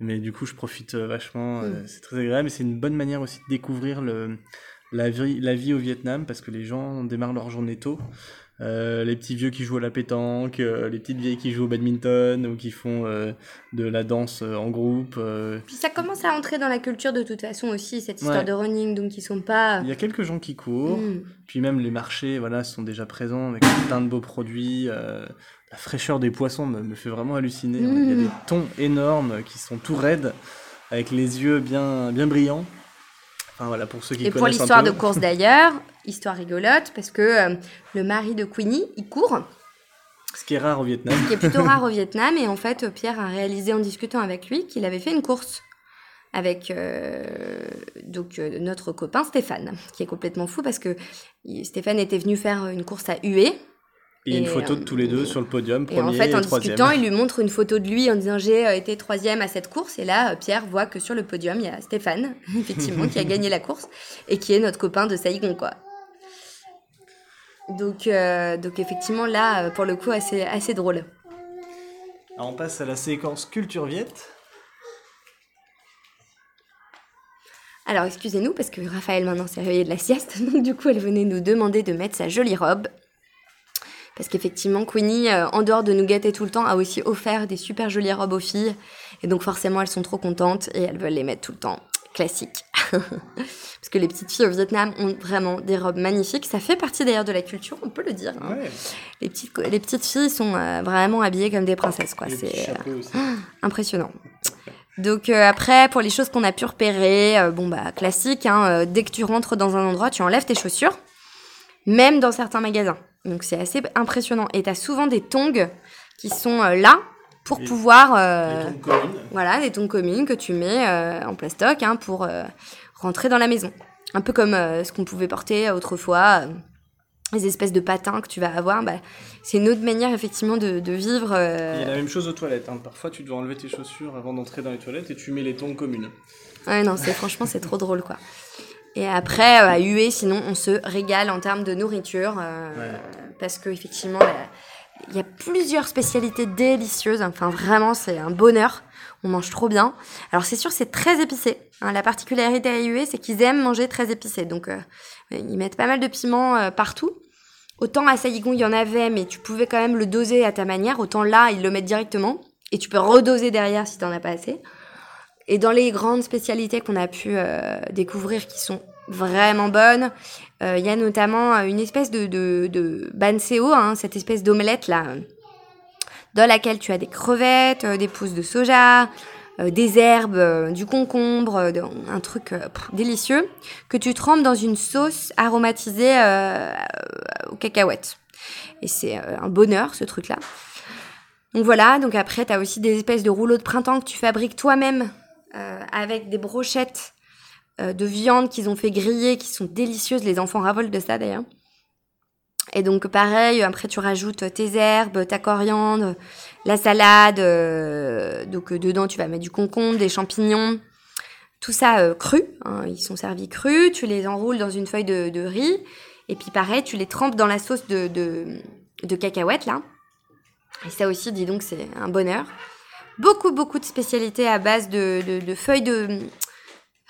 mais du coup je profite euh, vachement, euh, mm. c'est très agréable et c'est une bonne manière aussi de découvrir le, la, vie, la vie au Vietnam parce que les gens démarrent leur journée tôt. Euh, les petits vieux qui jouent à la pétanque, euh, les petites vieilles qui jouent au badminton ou qui font euh, de la danse en groupe. Puis ça commence à entrer dans la culture de toute façon aussi, cette histoire de running, donc ils sont pas... Il y a quelques gens qui courent, mm. puis même les marchés voilà, sont déjà présents avec plein de beaux produits. la fraîcheur des poissons me, fait vraiment halluciner. Il y a mm. des thons énormes qui sont tout raides, avec les yeux bien, bien brillants voilà, pour ceux qui Et pour l'histoire de course d'ailleurs, histoire rigolote, parce que euh, le mari de Queenie, il court. Ce qui est rare au Vietnam. Ce qui est plutôt rare au Vietnam. Et en fait, Pierre a réalisé en discutant avec lui qu'il avait fait une course avec euh, donc euh, notre copain Stéphane, qui est complètement fou parce que Stéphane était venu faire une course à Hué, et, une photo de tous les deux sur le podium, premier et en fait, en discutant, il lui montre une photo de lui en disant j'ai euh, été troisième à cette course. Et là, euh, Pierre voit que sur le podium, il y a Stéphane, effectivement, qui a gagné la course et qui est notre copain de Saigon, quoi. Donc, euh, donc effectivement, là, pour le coup, assez, assez drôle. Alors, on passe à la séquence culture viette. Alors, excusez-nous, parce que Raphaël maintenant s'est réveillé de la sieste, donc du coup, elle venait nous demander de mettre sa jolie robe. Parce qu'effectivement, Queenie, euh, en dehors de nous gâter tout le temps, a aussi offert des super jolies robes aux filles. Et donc forcément, elles sont trop contentes et elles veulent les mettre tout le temps. Classique. Parce que les petites filles au Vietnam ont vraiment des robes magnifiques. Ça fait partie d'ailleurs de la culture, on peut le dire. Hein. Les, petites, les petites filles sont euh, vraiment habillées comme des princesses. quoi. C'est euh, impressionnant. Donc après, pour les choses qu'on a pu repérer, bon bah classique, hein, dès que tu rentres dans un endroit, tu enlèves tes chaussures, même dans certains magasins. Donc c'est assez impressionnant. Et tu as souvent des tongs qui sont euh, là pour pouvoir... Euh, des tongs communes. Voilà, des tongs communes que tu mets euh, en plastoc hein, pour rentrer dans la maison. Un peu comme ce qu'on pouvait porter autrefois, les espèces de patins que tu vas avoir. Bah, c'est une autre manière effectivement de, vivre. Il y a la même chose aux toilettes. Hein. Parfois tu dois enlever tes chaussures avant d'entrer dans les toilettes et tu mets les tongs communes. Ouais, non, c'est franchement c'est trop drôle quoi. Et après, euh, à Hué, sinon, on se régale en termes de nourriture. Euh, parce qu'effectivement, il y a plusieurs spécialités délicieuses. Enfin, vraiment, c'est un bonheur. On mange trop bien. Alors, c'est sûr, c'est très épicé. Hein. la particularité à Hué, c'est qu'ils aiment manger très épicé. Donc, euh, ils mettent pas mal de piment partout. Autant à Saigon, il y en avait, mais tu pouvais quand même le doser à ta manière. Autant là, ils le mettent directement. Et tu peux redoser derrière si t'en as pas assez. Et dans les grandes spécialités qu'on a pu euh, découvrir qui sont vraiment bonnes, euh, il y a notamment euh, une espèce de, de, banseo, hein, cette espèce d'omelette là, dans laquelle tu as des crevettes, des pousses de soja, des herbes, du concombre, un truc délicieux, que tu trempes dans une sauce aromatisée aux cacahuètes. Et c'est un bonheur ce truc-là. Donc voilà, donc après tu as aussi des espèces de rouleaux de printemps que tu fabriques toi-même euh, avec des brochettes euh, de viande qu'ils ont fait griller, qui sont délicieuses. Les enfants ravolent de ça d'ailleurs. Et donc pareil, après tu rajoutes tes herbes, ta coriandre, la salade. Euh, donc dedans tu vas mettre du concombre, des champignons, tout ça cru. Hein, ils sont servis crus. Tu les enroules dans une feuille de, riz. Et puis pareil, tu les trempes dans la sauce de, de, de cacahuètes là. Et ça aussi, dis donc, c'est un bonheur beaucoup, beaucoup de spécialités à base de, de, feuilles de.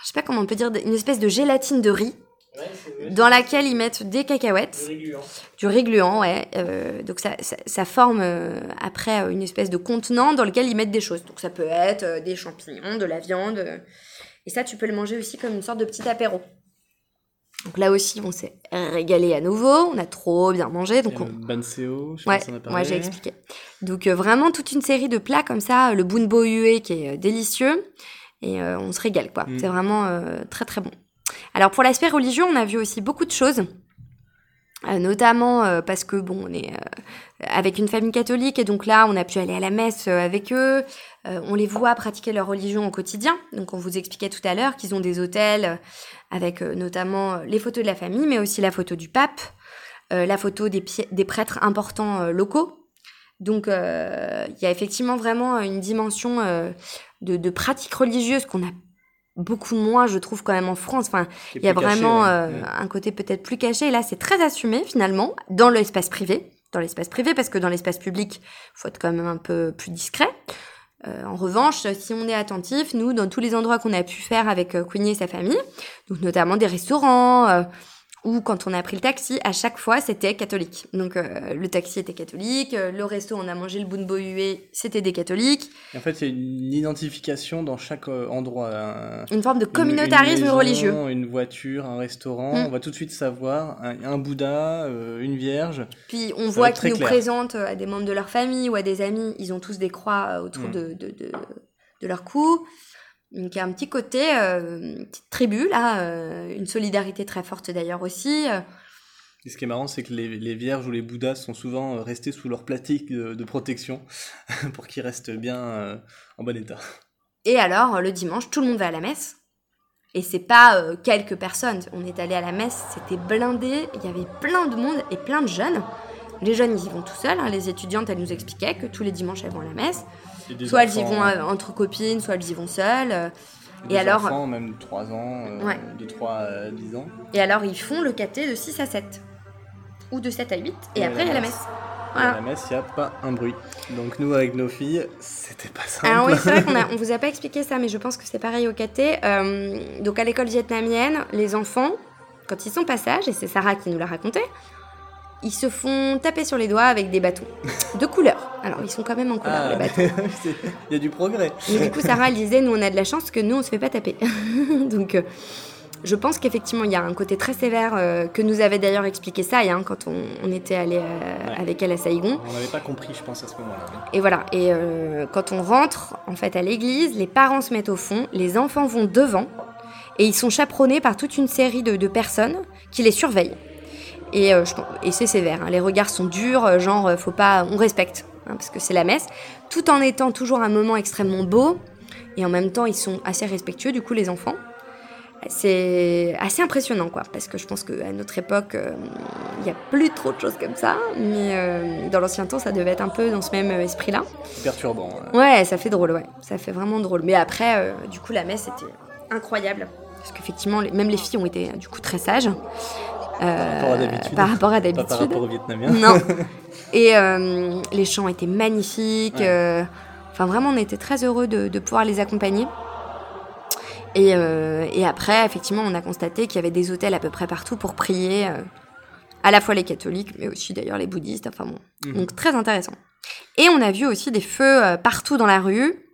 Je sais pas comment on peut dire, une espèce de gélatine de riz. dans laquelle ils mettent des cacahuètes, du riz du riz gluant, ouais. Euh, donc ça, ça, forme euh, après une espèce de contenant dans lequel ils mettent des choses. Donc ça peut être euh, des champignons, de la viande, et ça tu peux le manger aussi comme une sorte de petit apéro. Donc là aussi, on s'est régalé à nouveau, on a trop bien mangé. Donc on... Banseo, je ouais, moi j'ai expliqué. Donc euh, vraiment toute une série de plats comme ça, le bunbo yue qui est euh, délicieux, et euh, on se régale quoi. Mm. C'est vraiment très très bon. Alors pour l'aspect religieux, on a vu aussi beaucoup de choses. notamment parce que bon, on est avec une famille catholique et donc là, on a pu aller à la messe avec eux. on les voit pratiquer leur religion au quotidien. Donc on vous expliquait tout à l'heure qu'ils ont des hôtels avec euh, notamment euh, les photos de la famille, mais aussi la photo du pape, euh, la photo des, des prêtres importants locaux. Donc il y a effectivement vraiment une dimension de, de, pratique religieuse qu'on a beaucoup moins, je trouve, quand même en France. Enfin, il y a vraiment un côté peut-être plus caché. Et là, c'est très assumé finalement dans l'espace privé. Dans l'espace privé, parce que dans l'espace public, faut être quand même un peu plus discret. Euh, en revanche, si on est attentif, nous, dans tous les endroits qu'on a pu faire avec euh, Queenie et sa famille, donc notamment des restaurants, euh, ou quand on a pris le taxi, à chaque fois, c'était catholique. Donc euh, le taxi était catholique, euh, le resto, on a mangé le bunbo hué, c'était des catholiques. en fait, a une identification dans chaque euh, endroit. une forme de communautarisme religieux. Une voiture, un restaurant, mm. on va tout de suite savoir un, Bouddha, une Vierge. Puis on voit qu'ils nous présentent à des membres de leur famille ou à des amis, ils ont tous des croix autour mm. de, de, de, de leur cou. Donc il y a un petit côté, euh, une petite tribu là, euh, une solidarité très forte d'ailleurs aussi. Euh. Et ce qui est marrant, c'est que les, vierges ou les bouddhas sont souvent restés sous leur plastique de, protection pour qu'ils restent bien en bon état. Et alors, le dimanche, tout le monde va à la messe. Et c'est pas quelques personnes. On est allé à la messe, c'était blindé. Il y avait plein de monde et plein de jeunes. Les jeunes, ils y vont tout seuls. Hein. Les étudiantes, elles nous expliquaient que tous les dimanches, elles vont à la messe. Soit elles y vont euh, entre copines, soit elles y vont seules. Euh. Et, et alors. Enfants, même 3 ans, euh, de 3 à 10 ans. Et alors, ils font le caté de 6 à 7. Ou de 7 à 8. Et, après, il y a la messe. À la messe, il n'y a pas un bruit. Donc nous, avec nos filles, c'était pas simple. Alors oui, c'est vrai qu'on a, on vous a pas expliqué ça, mais je pense que c'est pareil au KT. Euh, donc à l'école vietnamienne, les enfants, quand ils sont passage, et c'est Sarah qui nous l'a raconté, ils se font taper sur les doigts avec des bâtons de couleur. Alors, ils sont quand même en couleur, Ah, les bâtons. Il y a du progrès. Mais du coup, Sarah, elle disait, nous, on a de la chance que nous, on se fait pas taper. Donc, euh, je pense qu'effectivement, il y a un côté très sévère euh, que nous avait d'ailleurs expliqué ça hein, quand on, on était allé euh, avec elle à Saïgon. On n'avait pas compris, je pense, à ce moment-là. Et voilà. Et quand on rentre, en fait, à l'église, les parents se mettent au fond, les enfants vont devant, et ils sont chaperonnés par toute une série de, de personnes qui les surveillent. Et, euh, et c'est sévère. hein. Les regards sont durs, euh, genre, euh, faut pas, on respecte, hein, parce que c'est la messe, tout en étant toujours un moment extrêmement beau. Et en même temps, ils sont assez respectueux, du coup, les enfants. C'est assez impressionnant, quoi, parce que je pense qu'à notre époque, euh, il n'y a plus trop de choses comme ça, mais euh, dans l'ancien temps, ça devait être un peu dans ce même euh, esprit-là. C'est perturbant. hein. Ouais, ça fait drôle, ouais. Ça fait vraiment drôle. Mais après, euh, du coup, la messe était incroyable. Parce qu'effectivement, même les filles ont été, euh, du coup, très sages. Par rapport à d'habitude. par rapport à Pas par d'habitude. rapport aux Vietnamiens. Non. Et euh, les chants étaient magnifiques. Ouais. euh, Enfin, vraiment, on était très heureux de, de pouvoir les accompagner. Et, euh, et après, effectivement, on a constaté qu'il y avait des hôtels à peu près partout pour prier, euh, à la fois les catholiques, mais aussi d'ailleurs les bouddhistes. Enfin bon, Mhm. donc très intéressant. Et on a vu aussi des feux euh, partout dans la rue.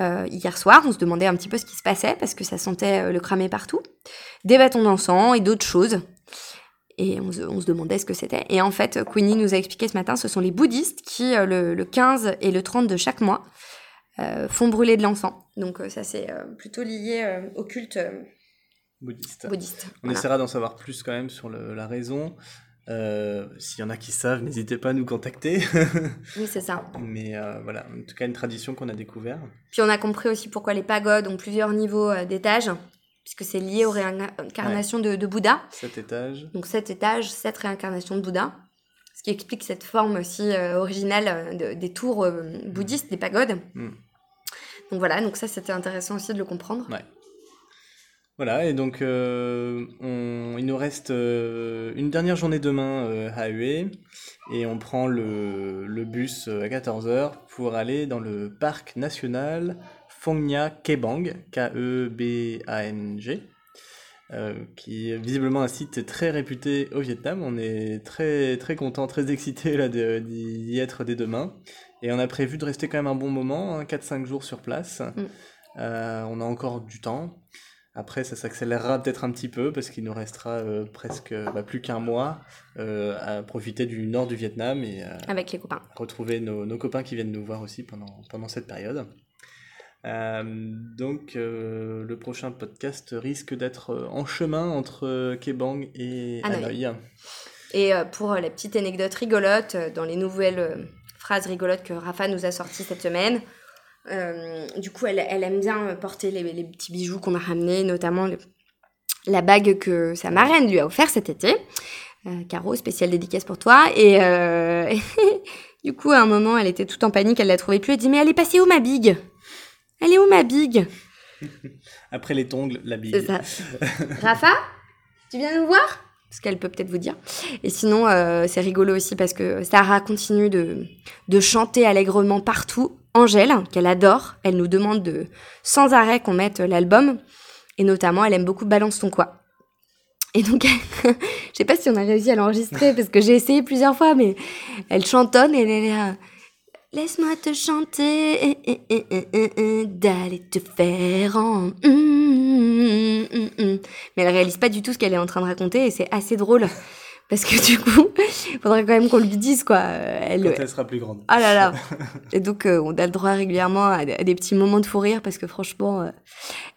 Euh, hier soir, on se demandait un petit peu ce qui se passait parce que ça sentait euh, le cramer partout. Des bâtons d'encens et d'autres choses. Et on se, on se demandait ce que c'était. Et en fait, Queenie nous a expliqué ce matin, ce sont les bouddhistes qui, euh, le, le 15 et le 30 de chaque mois, euh, font brûler de l'encens. Donc euh, ça, c'est euh, plutôt lié euh, au culte Bouddhiste. bouddhiste. On Voilà. essaiera d'en savoir plus quand même sur le- la raison. S'il y en a qui savent, n'hésitez pas à nous contacter. Oui, c'est ça. Mais voilà, en tout cas, une tradition qu'on a découvert. Puis on a compris aussi pourquoi les pagodes ont plusieurs niveaux d'étages, puisque c'est lié aux réincarnations de, de Bouddha. Cet étage. Donc sept étages, sept réincarnations de Bouddha. Ce qui explique cette forme aussi euh, originale euh, de- des tours euh, bouddhistes, des pagodes. Mm. Donc voilà, donc ça c'était intéressant aussi de le comprendre. Voilà, et donc euh, on- il nous reste une dernière journée demain à Hue et on prend le, le bus à 14h pour aller dans le parc national Phong Nha Kebang, K-E-B-A-N-G, euh, qui est visiblement un site très réputé au Vietnam. On est très très content, très excité d'y être dès demain. Et on a prévu de rester quand même un bon moment, hein, 4-5 jours sur place. Euh, on a encore du temps. Après, ça s'accélérera peut-être un petit peu parce qu'il nous restera euh, presque bah, plus qu'un mois euh, à profiter du nord du Vietnam et Avec les copains. retrouver nos, nos copains qui viennent nous voir aussi pendant, pendant cette période. Euh, donc, euh, le prochain podcast risque d'être euh, en chemin entre Kebang et Hanoï. Hanoï. Et pour la petite anecdote rigolote, dans les nouvelles phrases rigolotes que Rafa nous a sorties cette semaine, euh, du coup, elle, elle aime bien porter les, les petits bijoux qu'on a ramenés, notamment le- la bague que sa marraine lui a offert cet été. Euh, Caro, spéciale dédicace pour toi. Et euh, du coup, à un moment, elle était toute en panique, elle l'a trouvée plus. Elle dit Mais elle est passée où ma big Elle est où ma big Après les tongles, la. C'est ça. Rafa, tu viens nous voir? Parce qu'elle peut peut-être vous dire. Et sinon, euh, c'est rigolo aussi parce que Sarah continue de, de chanter allègrement partout. Angèle, qu'elle adore, elle nous demande de sans arrêt qu'on mette l'album. Et notamment, elle aime beaucoup Balance ton quoi. Et donc, je sais pas si on a réussi à l'enregistrer parce que j'ai essayé plusieurs fois, mais elle chantonne et elle est là. Laisse-moi te chanter, eh, eh, eh, d'aller te faire en. Mais elle réalise pas du tout ce qu'elle est en train de raconter et c'est assez drôle. Parce que du coup, il faudrait quand même qu'on lui dise quoi. Elle, Quand elle sera plus grande. ah là là. Et donc, euh, on a le droit régulièrement à, des- petits moments de fou rire parce que franchement. euh,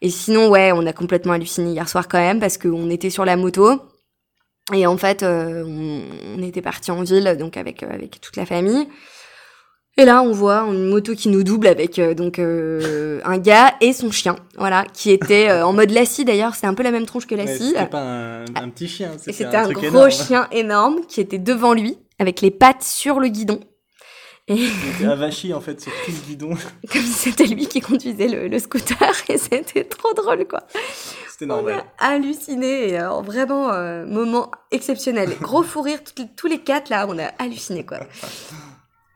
Et sinon, ouais, on a complètement halluciné hier soir quand même parce qu'on était sur la moto. Et en fait, euh, on, on était parti en ville, donc avec, avec toute la famille. Et là, on voit une moto qui nous double avec euh, donc euh, un gars et son chien, voilà, qui était euh, en mode lassie d'ailleurs. C'est un peu la même tronche que lassie. c'était pas un, un petit chien, c'était un, gros énorme. chien énorme qui était devant lui, avec les pattes sur le guidon. Et Il était avachi en fait sur tout le guidon. comme si c'était lui qui conduisait le, le scooter, et c'était trop drôle, quoi. C'était normal. On a halluciné. Et, vraiment, moment exceptionnel. Gros fou rire, tous les, quatre là, on a halluciné quoi.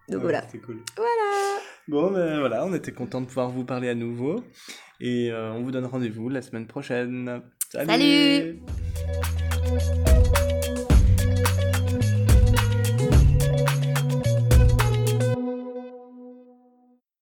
Donc voilà. Cool. Voilà. Bon, ben voilà, on était content de pouvoir vous parler à nouveau. Et on vous donne rendez-vous la semaine prochaine. Salut